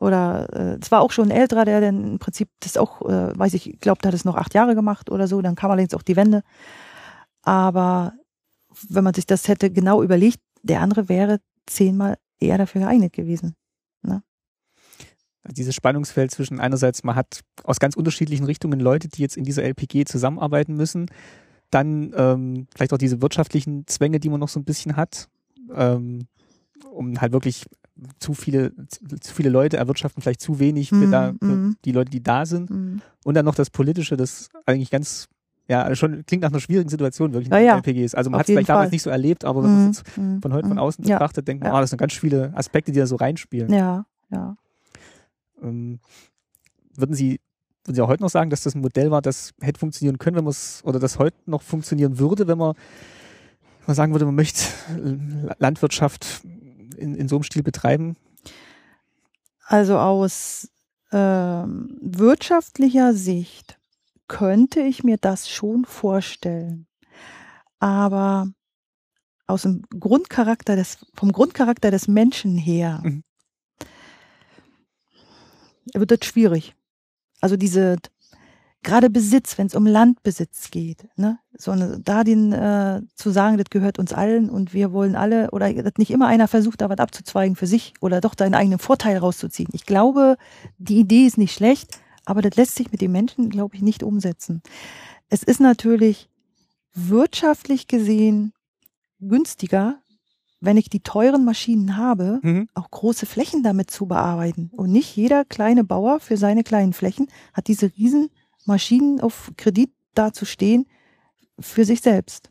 Oder äh, es war auch schon ein älterer, der dann im Prinzip das auch, äh, weiß ich, glaubt, hat es noch acht Jahre gemacht oder so, dann kam allerdings auch die Wende. Aber wenn man sich das hätte genau überlegt, der andere wäre zehnmal eher dafür geeignet gewesen. Dieses Spannungsfeld zwischen einerseits, man hat aus ganz unterschiedlichen Richtungen Leute, die jetzt in dieser LPG zusammenarbeiten müssen, dann ähm, vielleicht auch diese wirtschaftlichen Zwänge, die man noch so ein bisschen hat, ähm, um halt wirklich zu viele, zu viele Leute erwirtschaften vielleicht zu wenig für, Mhm, da, für mhm. die Leute, die da sind. Mhm. Und dann noch das Politische, das eigentlich ganz, ja, schon klingt nach einer schwierigen Situation wirklich Ja, in ja. LPG ist. Also man hat es vielleicht jeden damals Fall. nicht so erlebt, aber wenn man Mhm, es jetzt mhm, von heute von mhm. außen betrachtet, denkt man, Ja. ah, das sind ganz viele Aspekte, die da so reinspielen. Ja, ja. Ähm, würden Sie, würden Sie auch heute noch sagen, dass das ein Modell war, das hätte funktionieren können, wenn man es, oder das heute noch funktionieren würde, wenn man, wenn man sagen würde, man möchte Landwirtschaft in, in so einem Stil betreiben? Also aus ähm, wirtschaftlicher Sicht könnte ich mir das schon vorstellen. Aber aus dem Grundcharakter des, vom Grundcharakter des Menschen her Mhm. Wird das schwierig. Also diese, gerade Besitz, wenn es um Landbesitz geht, ne, so eine, da den äh, zu sagen, das gehört uns allen und wir wollen alle, oder dass nicht immer einer versucht, da was abzuzweigen für sich oder doch seinen eigenen Vorteil rauszuziehen. Ich glaube, die Idee ist nicht schlecht, aber das lässt sich mit den Menschen, glaube ich, nicht umsetzen. Es ist natürlich wirtschaftlich gesehen günstiger, wenn ich die teuren Maschinen habe, Mhm. auch große Flächen damit zu bearbeiten. Und nicht jeder kleine Bauer für seine kleinen Flächen hat diese riesen Maschinen auf Kredit da zu stehen für sich selbst.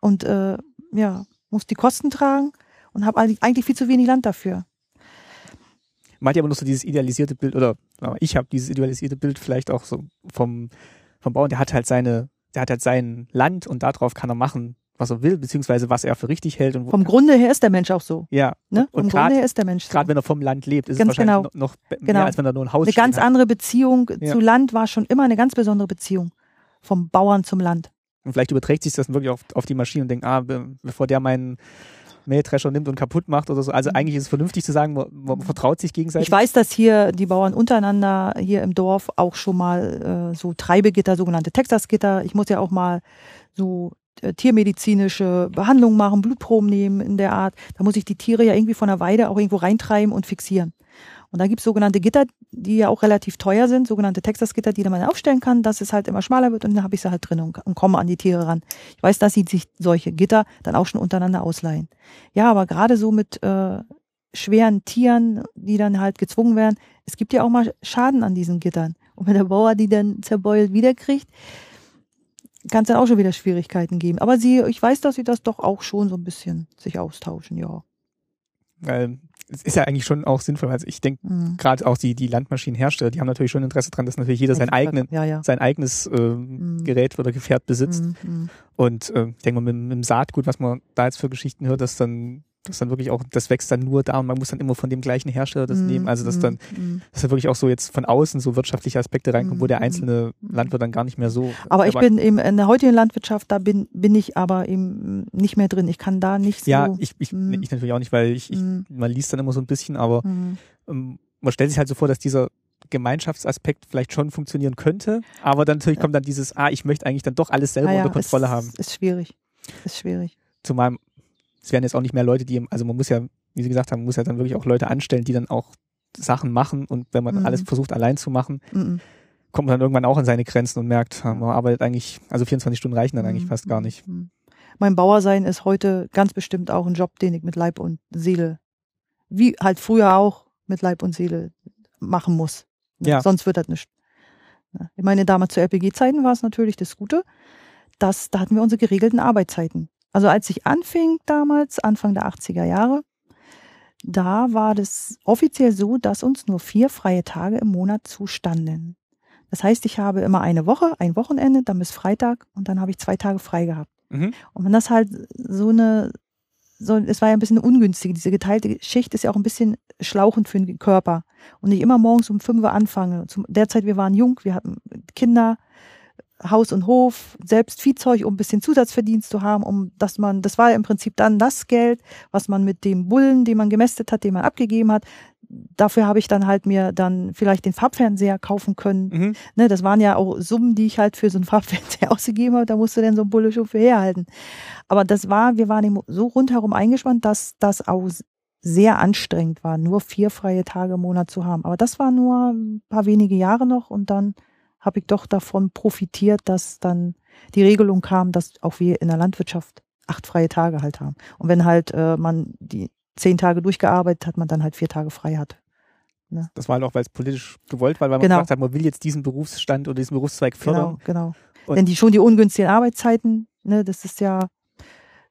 Und äh, ja, muss die Kosten tragen und habe eigentlich viel zu wenig Land dafür. Hat ja aber noch so dieses idealisierte Bild, oder ich habe dieses idealisierte Bild vielleicht auch so vom, vom Bauern, der hat halt seine, der hat halt sein Land und darauf kann er machen, was er will, beziehungsweise was er für richtig hält. Und wo, Vom Grunde her ist der Mensch auch so. ja, Ne? Und Vom grad- Grunde her ist der Mensch so. gerade wenn er vom Land lebt, ist Ganz es wahrscheinlich genau. noch, Genau. mehr, als wenn er nur ein Haus Eine ganz hat. andere Beziehung Ja. zu Land war schon immer eine ganz besondere Beziehung. Vom Bauern zum Land. Und vielleicht überträgt sich das wirklich auf, auf die Maschine und denkt, ah, be bevor der meinen Mähdrescher nimmt und kaputt macht oder so. Also eigentlich ist es vernünftig zu sagen, man, vertraut sich gegenseitig. Ich weiß, dass hier die Bauern untereinander hier im Dorf auch schon mal äh, so Treibegitter, sogenannte Texasgitter. Ich muss ja auch mal so tiermedizinische Behandlungen machen, Blutproben nehmen in der Art. Da muss ich die Tiere ja irgendwie von der Weide auch irgendwo reintreiben und fixieren. Und da gibt es sogenannte Gitter, die ja auch relativ teuer sind, sogenannte Texas-Gitter, die man aufstellen kann, dass es halt immer schmaler wird und dann habe ich sie halt drin und, und komme an die Tiere ran. Ich weiß, dass sie sich solche Gitter dann auch schon untereinander ausleihen. Ja, aber gerade so mit äh, schweren Tieren, die dann halt gezwungen werden, es gibt ja auch mal Schaden an diesen Gittern. Und wenn der Bauer die dann zerbeult wiederkriegt, kann es dann auch schon wieder Schwierigkeiten geben. Aber sie, ich weiß, dass sie das doch auch schon so ein bisschen sich austauschen, ja. Weil es ist ja eigentlich schon auch sinnvoll. Also ich denke, Mhm. gerade auch die, die Landmaschinenhersteller, die haben natürlich schon Interesse dran, dass natürlich jeder sein, eigenen, Ja, ja. sein eigenes ähm, Mhm. Gerät oder Gefährt besitzt. Mhm, mhm. Und äh, ich denke mal, mit, mit dem Saatgut, was man da jetzt für Geschichten hört, dass dann, dass dann wirklich auch, das wächst dann nur da und man muss dann immer von dem gleichen Hersteller das Mhm, nehmen. Also dass mhm, dann, mhm. dass da wirklich auch so jetzt von außen so wirtschaftliche Aspekte reinkommen, wo der Mhm, einzelne Landwirt dann gar nicht mehr so. Aber ich bin eben in der heutigen Landwirtschaft, da bin, bin ich aber eben nicht mehr drin. Ich kann da nicht so. Ja, ich, ich, ich natürlich auch nicht, weil ich, ich man liest dann immer so ein bisschen, aber ähm, man stellt sich halt so vor, dass dieser Gemeinschaftsaspekt vielleicht schon funktionieren könnte, aber dann natürlich kommt dann dieses, ah, ich möchte eigentlich dann doch alles selber Ah ja, unter Kontrolle ist, haben. Ist schwierig. Ist schwierig. Zumal es werden jetzt auch nicht mehr Leute, die, also man muss ja, wie Sie gesagt haben, man muss ja dann wirklich auch Leute anstellen, die dann auch Sachen machen und wenn man Mhm. alles versucht allein zu machen, Mhm. kommt man dann irgendwann auch an seine Grenzen und merkt, man arbeitet eigentlich, also 24 Stunden reichen dann eigentlich Mhm. fast gar nicht. Mhm. Mein Bauersein ist heute ganz bestimmt auch ein Job, den ich mit Leib und Seele, wie halt früher auch mit Leib und Seele machen muss. Ne? Ja. Sonst wird das nicht. Ne? Ich meine, damals zu LPG-Zeiten war es natürlich das Gute, dass da hatten wir unsere geregelten Arbeitszeiten. Also als ich anfing damals, Anfang der 80er Jahre, da war das offiziell so, dass uns nur vier freie Tage im Monat zustanden. Das heißt, ich habe immer eine Woche, ein Wochenende, dann bis Freitag und dann habe ich zwei Tage frei gehabt. Mhm. Und wenn das halt so eine, so, es war ja ein bisschen ungünstig, diese geteilte Schicht ist ja auch ein bisschen schlauchend für den Körper. Und ich immer morgens um fünf Uhr anfange. Zum, derzeit, wir waren jung, wir hatten Kinder, Haus und Hof, selbst Viehzeug, um ein bisschen Zusatzverdienst zu haben, um dass man, das war ja im Prinzip dann das Geld, was man mit dem Bullen, den man gemästet hat, den man abgegeben hat, dafür habe ich dann halt mir dann vielleicht den Farbfernseher kaufen können. Mhm. Ne, das waren ja auch Summen, die ich halt für so einen Farbfernseher ausgegeben habe, da musste dann so ein Bulle schon für herhalten. Aber das war, wir waren eben so rundherum eingespannt, dass das auch sehr anstrengend war, nur vier freie Tage im Monat zu haben. Aber das war nur ein paar wenige Jahre noch und dann habe ich doch davon profitiert, dass dann die Regelung kam, dass auch wir in der Landwirtschaft acht freie Tage halt haben. Und wenn halt äh, man die zehn Tage durchgearbeitet hat, man dann halt vier Tage frei hat. Das war halt auch, weil es politisch gewollt war, weil man Genau. gesagt hat, man will jetzt diesen Berufsstand oder diesen Berufszweig fördern. Genau, genau. Und- Denn die schon die ungünstigen Arbeitszeiten, ne, das ist ja,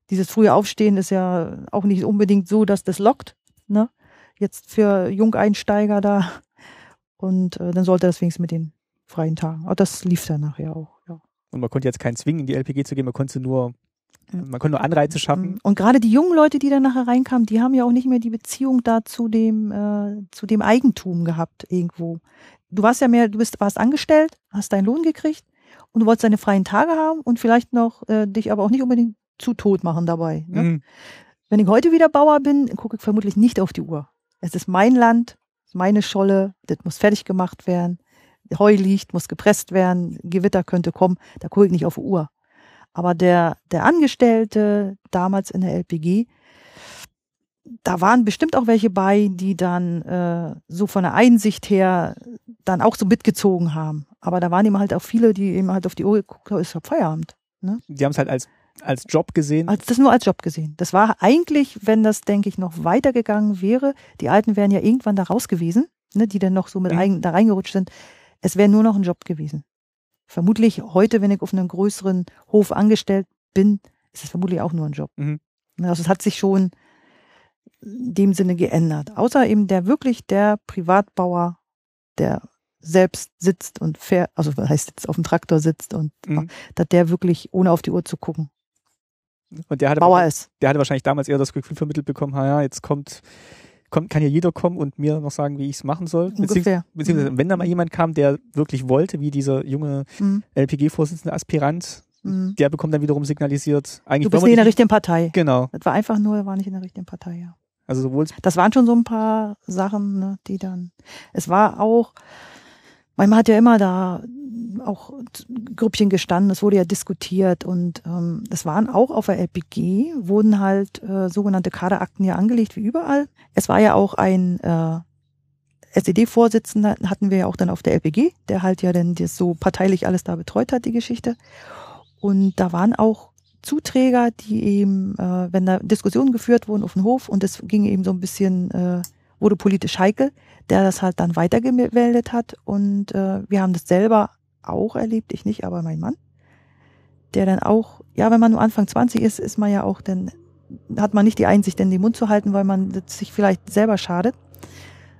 dieses frühe Aufstehen ist ja auch nicht unbedingt so, dass das lockt, ne? Jetzt für Jungeinsteiger da. Und äh, dann sollte das wenigstens mit den freien Tagen. Aber das lief dann nachher auch, ja. Und man konnte jetzt keinen zwingen, in die LPG zu gehen, man konnte nur, man konnte nur Anreize schaffen. Und gerade die jungen Leute, die dann nachher reinkamen, die haben ja auch nicht mehr die Beziehung da zu dem, äh, zu dem Eigentum gehabt irgendwo. Du warst ja mehr, du bist, warst angestellt, hast deinen Lohn gekriegt und du wolltest deine freien Tage haben und vielleicht noch äh, dich aber auch nicht unbedingt zu tot machen dabei. Ne? Mhm. Wenn ich heute wieder Bauer bin, gucke ich vermutlich nicht auf die Uhr. Es ist mein Land, meine Scholle, das muss fertig gemacht werden. Heu liegt, muss gepresst werden, Gewitter könnte kommen, da gucke ich nicht auf die Uhr. Aber der, der Angestellte damals in der LPG, da waren bestimmt auch welche bei, die dann äh, so von der Einsicht her dann auch so mitgezogen haben. Aber da waren eben halt auch viele, die eben halt auf die Uhr geguckt haben, ist ja Feierabend. Die haben es halt als, als Job gesehen. Also das nur als Job gesehen. Das war eigentlich, wenn das, denke ich, noch weitergegangen wäre, die Alten wären ja irgendwann da raus gewesen, ne, die dann noch so mit Mhm. eigen, da reingerutscht sind. Es wäre nur noch ein Job gewesen. Vermutlich heute, wenn ich auf einem größeren Hof angestellt bin, ist es vermutlich auch nur ein Job. Mhm. Also es hat sich schon in dem Sinne geändert. Außer eben der wirklich der Privatbauer, der selbst sitzt und fährt, also was heißt jetzt auf dem Traktor sitzt und Mhm. dass der wirklich ohne auf die Uhr zu gucken Und der hatte, Bauer ist. der hatte wahrscheinlich damals eher das Gefühl vermittelt bekommen, ja, jetzt kommt, kommt, kann hier jeder kommen und mir noch sagen, wie ich es machen soll. Beziehungs Ungefähr. beziehungsweise, wenn da mal jemand kam, der wirklich wollte, wie dieser junge Mhm. LPG-Vorsitzende Aspirant, Mhm. der bekommt dann wiederum signalisiert, eigentlich Du bist nicht in der richtigen Partei. Genau. Das war einfach nur, war nicht in der richtigen Partei, ja. Also sowohl Das waren schon so ein paar Sachen, ne, die dann. Es war auch, man hat ja immer da auch Grüppchen gestanden, es wurde ja diskutiert und ähm, es waren auch auf der LPG, wurden halt äh, sogenannte Kaderakten ja angelegt wie überall. Es war ja auch ein äh, SED-Vorsitzender, hatten wir ja auch dann auf der LPG, der halt ja dann das so parteilich alles da betreut hat, die Geschichte. Und da waren auch Zuträger, die eben, äh, wenn da Diskussionen geführt wurden auf dem Hof und es ging eben so ein bisschen, äh, wurde politisch heikel, der das halt dann weitergemeldet hat und äh, wir haben das selber auch erlebt, ich nicht, aber mein Mann, der dann auch, ja, wenn man nur Anfang 20 ist, ist man ja auch, dann hat man nicht die Einsicht, in den Mund zu halten, weil man sich vielleicht selber schadet,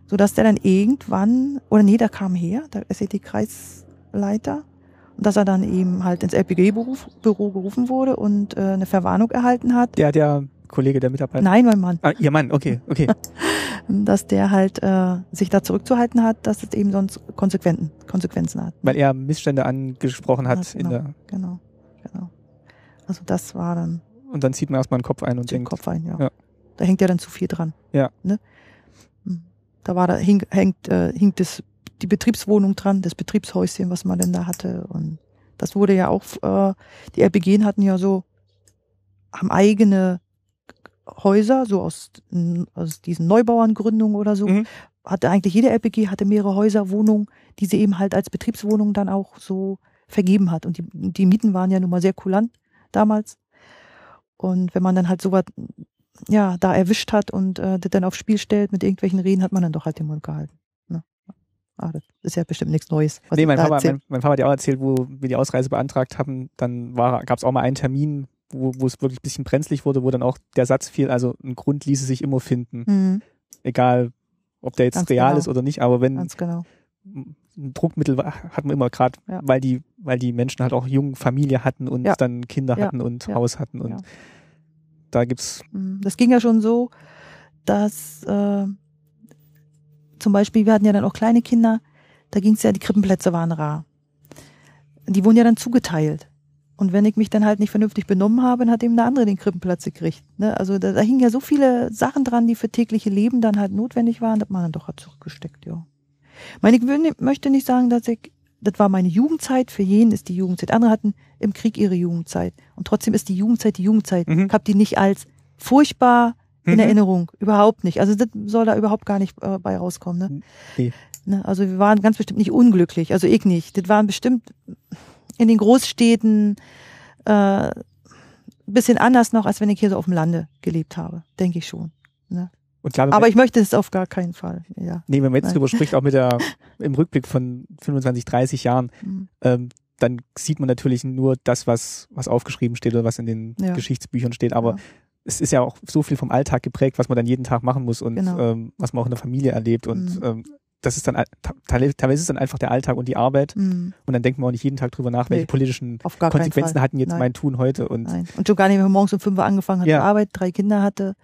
sodass der dann irgendwann, oder nee, der kam her, der SED-Kreisleiter, und dass er dann eben halt ins LPG-Büro gerufen wurde und äh, eine Verwarnung erhalten hat. der, der Kollege, der Mitarbeiter. Nein, mein Mann. Ah, ihr Mann, okay, okay. Dass der halt äh, sich da zurückzuhalten hat, dass es eben sonst Konsequenzen, Konsequenzen hat. Weil er Missstände angesprochen hat Ja, in genau. der, Genau, genau. Also das war dann und dann zieht man erstmal den Kopf ein und den denkt, Kopf ein, ja. Ja. Da hängt ja dann zu viel dran. Ja. Ne? Hm. Da war da hing, hängt, äh, hing das, die Betriebswohnung dran, das Betriebshäuschen, was man denn da hatte. Und das wurde ja auch, äh, die LPG hatten ja so, haben eigene Häuser, so aus, aus diesen Neubauerngründungen oder so. Mhm. Hatte eigentlich jede LPG hatte mehrere Häuser, Wohnungen, die sie eben halt als Betriebswohnung dann auch so vergeben hat. Und die, die Mieten waren ja nun mal sehr kulant damals. Und wenn man dann halt sowas, ja, da erwischt hat und äh, das dann aufs Spiel stellt mit irgendwelchen Reden, hat man dann doch halt den Mund gehalten. Ne? Ah, das ist ja bestimmt nichts Neues. nee, mein Papa, mein, mein Papa hat ja auch erzählt, wo wir die Ausreise beantragt haben, dann gab es auch mal einen Termin, wo, wo es wirklich ein bisschen brenzlig wurde, wo dann auch der Satz fiel, also ein Grund ließe sich immer finden. Mhm, Egal, ob der jetzt Ganz real genau. ist oder nicht, aber wenn ganz genau. ein Druckmittel hat man immer gerade, Ja. weil die, weil die Menschen halt auch jung Familie hatten und Ja. dann Kinder Ja. hatten und. Haus hatten und da gibt's Mhm. Das ging ja schon so, dass äh, zum Beispiel, wir hatten ja dann auch kleine Kinder, da ging es ja, die Krippenplätze waren rar. Die wurden ja dann zugeteilt. Und wenn ich mich dann halt nicht vernünftig benommen habe, dann hat eben der andere den Krippenplatz gekriegt. Ne? Also da, da hingen ja so viele Sachen dran, die für tägliche Leben dann halt notwendig waren, dass man dann doch hat zurückgesteckt, ja. Ich meine, ich will, möchte nicht sagen, dass ich, das war meine Jugendzeit, für jeden ist die Jugendzeit. Andere hatten im Krieg ihre Jugendzeit. Und trotzdem ist die Jugendzeit die Jugendzeit. Mhm. Ich habe die nicht als furchtbar in Mhm. Erinnerung. Überhaupt nicht. Also das soll da überhaupt gar nicht äh, bei rauskommen. Ne? Nee. Ne? Also wir waren ganz bestimmt nicht unglücklich. Also ich nicht. Das waren bestimmt in den Großstädten äh, bisschen anders noch, als wenn ich hier so auf dem Lande gelebt habe. Denke ich schon. und klar, Aber ich möchte es auf gar keinen Fall. Ja. nee, wenn man jetzt Nein. drüber spricht, auch mit der im Rückblick von 25, 30 Jahren, Mhm. ähm, dann sieht man natürlich nur das, was, was aufgeschrieben steht oder was in den Ja. Geschichtsbüchern steht. Aber Ja. es ist ja auch so viel vom Alltag geprägt, was man dann jeden Tag machen muss und Genau. ähm, was man auch in der Familie erlebt. Und Mhm. ähm, das ist dann teilweise ist dann einfach der Alltag und die Arbeit. Mhm. Und dann denkt man auch nicht jeden Tag drüber nach, welche Nee. politischen Konsequenzen hatten jetzt Nein. mein Tun heute. Und Nein. Und schon gar nicht, wenn man morgens um fünf Uhr angefangen hat Ja. zu arbeiten, drei Kinder hatte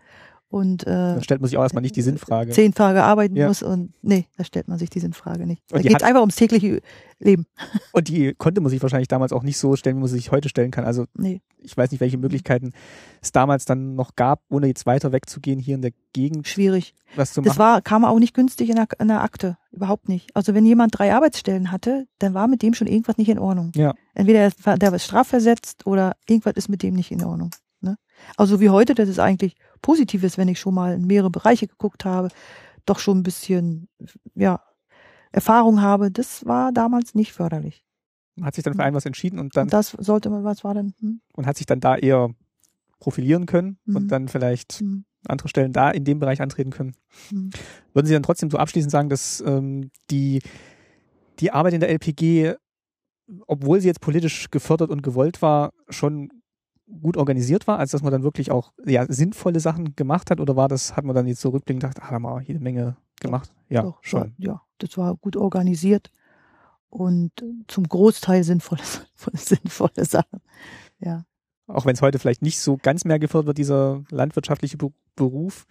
und äh, dann stellt man sich auch erstmal nicht die Sinnfrage. zehn Tage arbeiten Ja. muss und nee, da stellt man sich die Sinnfrage nicht. Da geht es einfach ums tägliche Leben. Und die konnte man sich wahrscheinlich damals auch nicht so stellen, wie man sie sich heute stellen kann. Also Nee. ich weiß nicht, welche Möglichkeiten es damals dann noch gab, ohne jetzt weiter wegzugehen, hier in der Gegend Schwierig. was zu Das machen. war, kam auch nicht günstig in der, in der Akte. Überhaupt nicht. Also wenn jemand drei Arbeitsstellen hatte, dann war mit dem schon irgendwas nicht in Ordnung. Ja. Entweder er war- der war strafversetzt oder irgendwas ist mit dem nicht in Ordnung. Also wie heute, das ist eigentlich Positives, wenn ich schon mal in mehrere Bereiche geguckt habe, doch schon ein bisschen, ja, Erfahrung habe. Das war damals nicht förderlich. Hat sich dann für ein was entschieden und dann Und das sollte man, was war denn? Hm? und hat sich dann da eher profilieren können Mhm. und dann vielleicht Hm. andere Stellen da in dem Bereich antreten können. Hm. Würden Sie dann trotzdem so abschließend sagen, dass ähm, die, die Arbeit in der LPG, obwohl sie jetzt politisch gefördert und gewollt war, schon gut organisiert war, als dass man dann wirklich auch ja, sinnvolle Sachen gemacht hat? Oder war das, hat man dann jetzt so rückblickend gedacht, ah, da haben wir jede Menge gemacht? Ja, Doch, schon. Ja, das war gut organisiert und zum Großteil sinnvolle, sinnvolle Sachen. Ja. auch wenn es heute vielleicht nicht so ganz mehr gefördert wird, dieser landwirtschaftliche Be Beruf.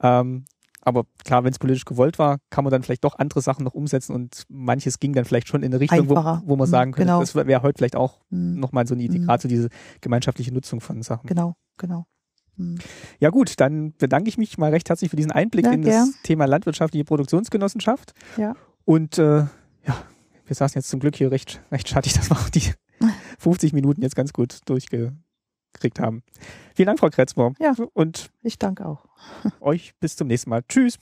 Ähm, aber klar, wenn es politisch gewollt war, kann man dann vielleicht doch andere Sachen noch umsetzen und manches ging dann vielleicht schon in eine Richtung, wo, wo, man sagen könnte, genau. das wäre heute vielleicht auch mhm. nochmal so eine Idee, mhm. gerade so diese gemeinschaftliche Nutzung von Sachen. Genau, genau. Mhm. Ja gut, dann bedanke ich mich mal recht herzlich für diesen Einblick ja, in das gern. Thema landwirtschaftliche Produktionsgenossenschaft. Ja. Und äh, ja, wir saßen jetzt zum Glück hier recht, recht schattig, dass wir auch die 50 Minuten jetzt ganz gut durchgekriegt haben. Vielen Dank, Frau Kretzmer. Ja, und ich danke auch. Euch bis zum nächsten Mal. Tschüss.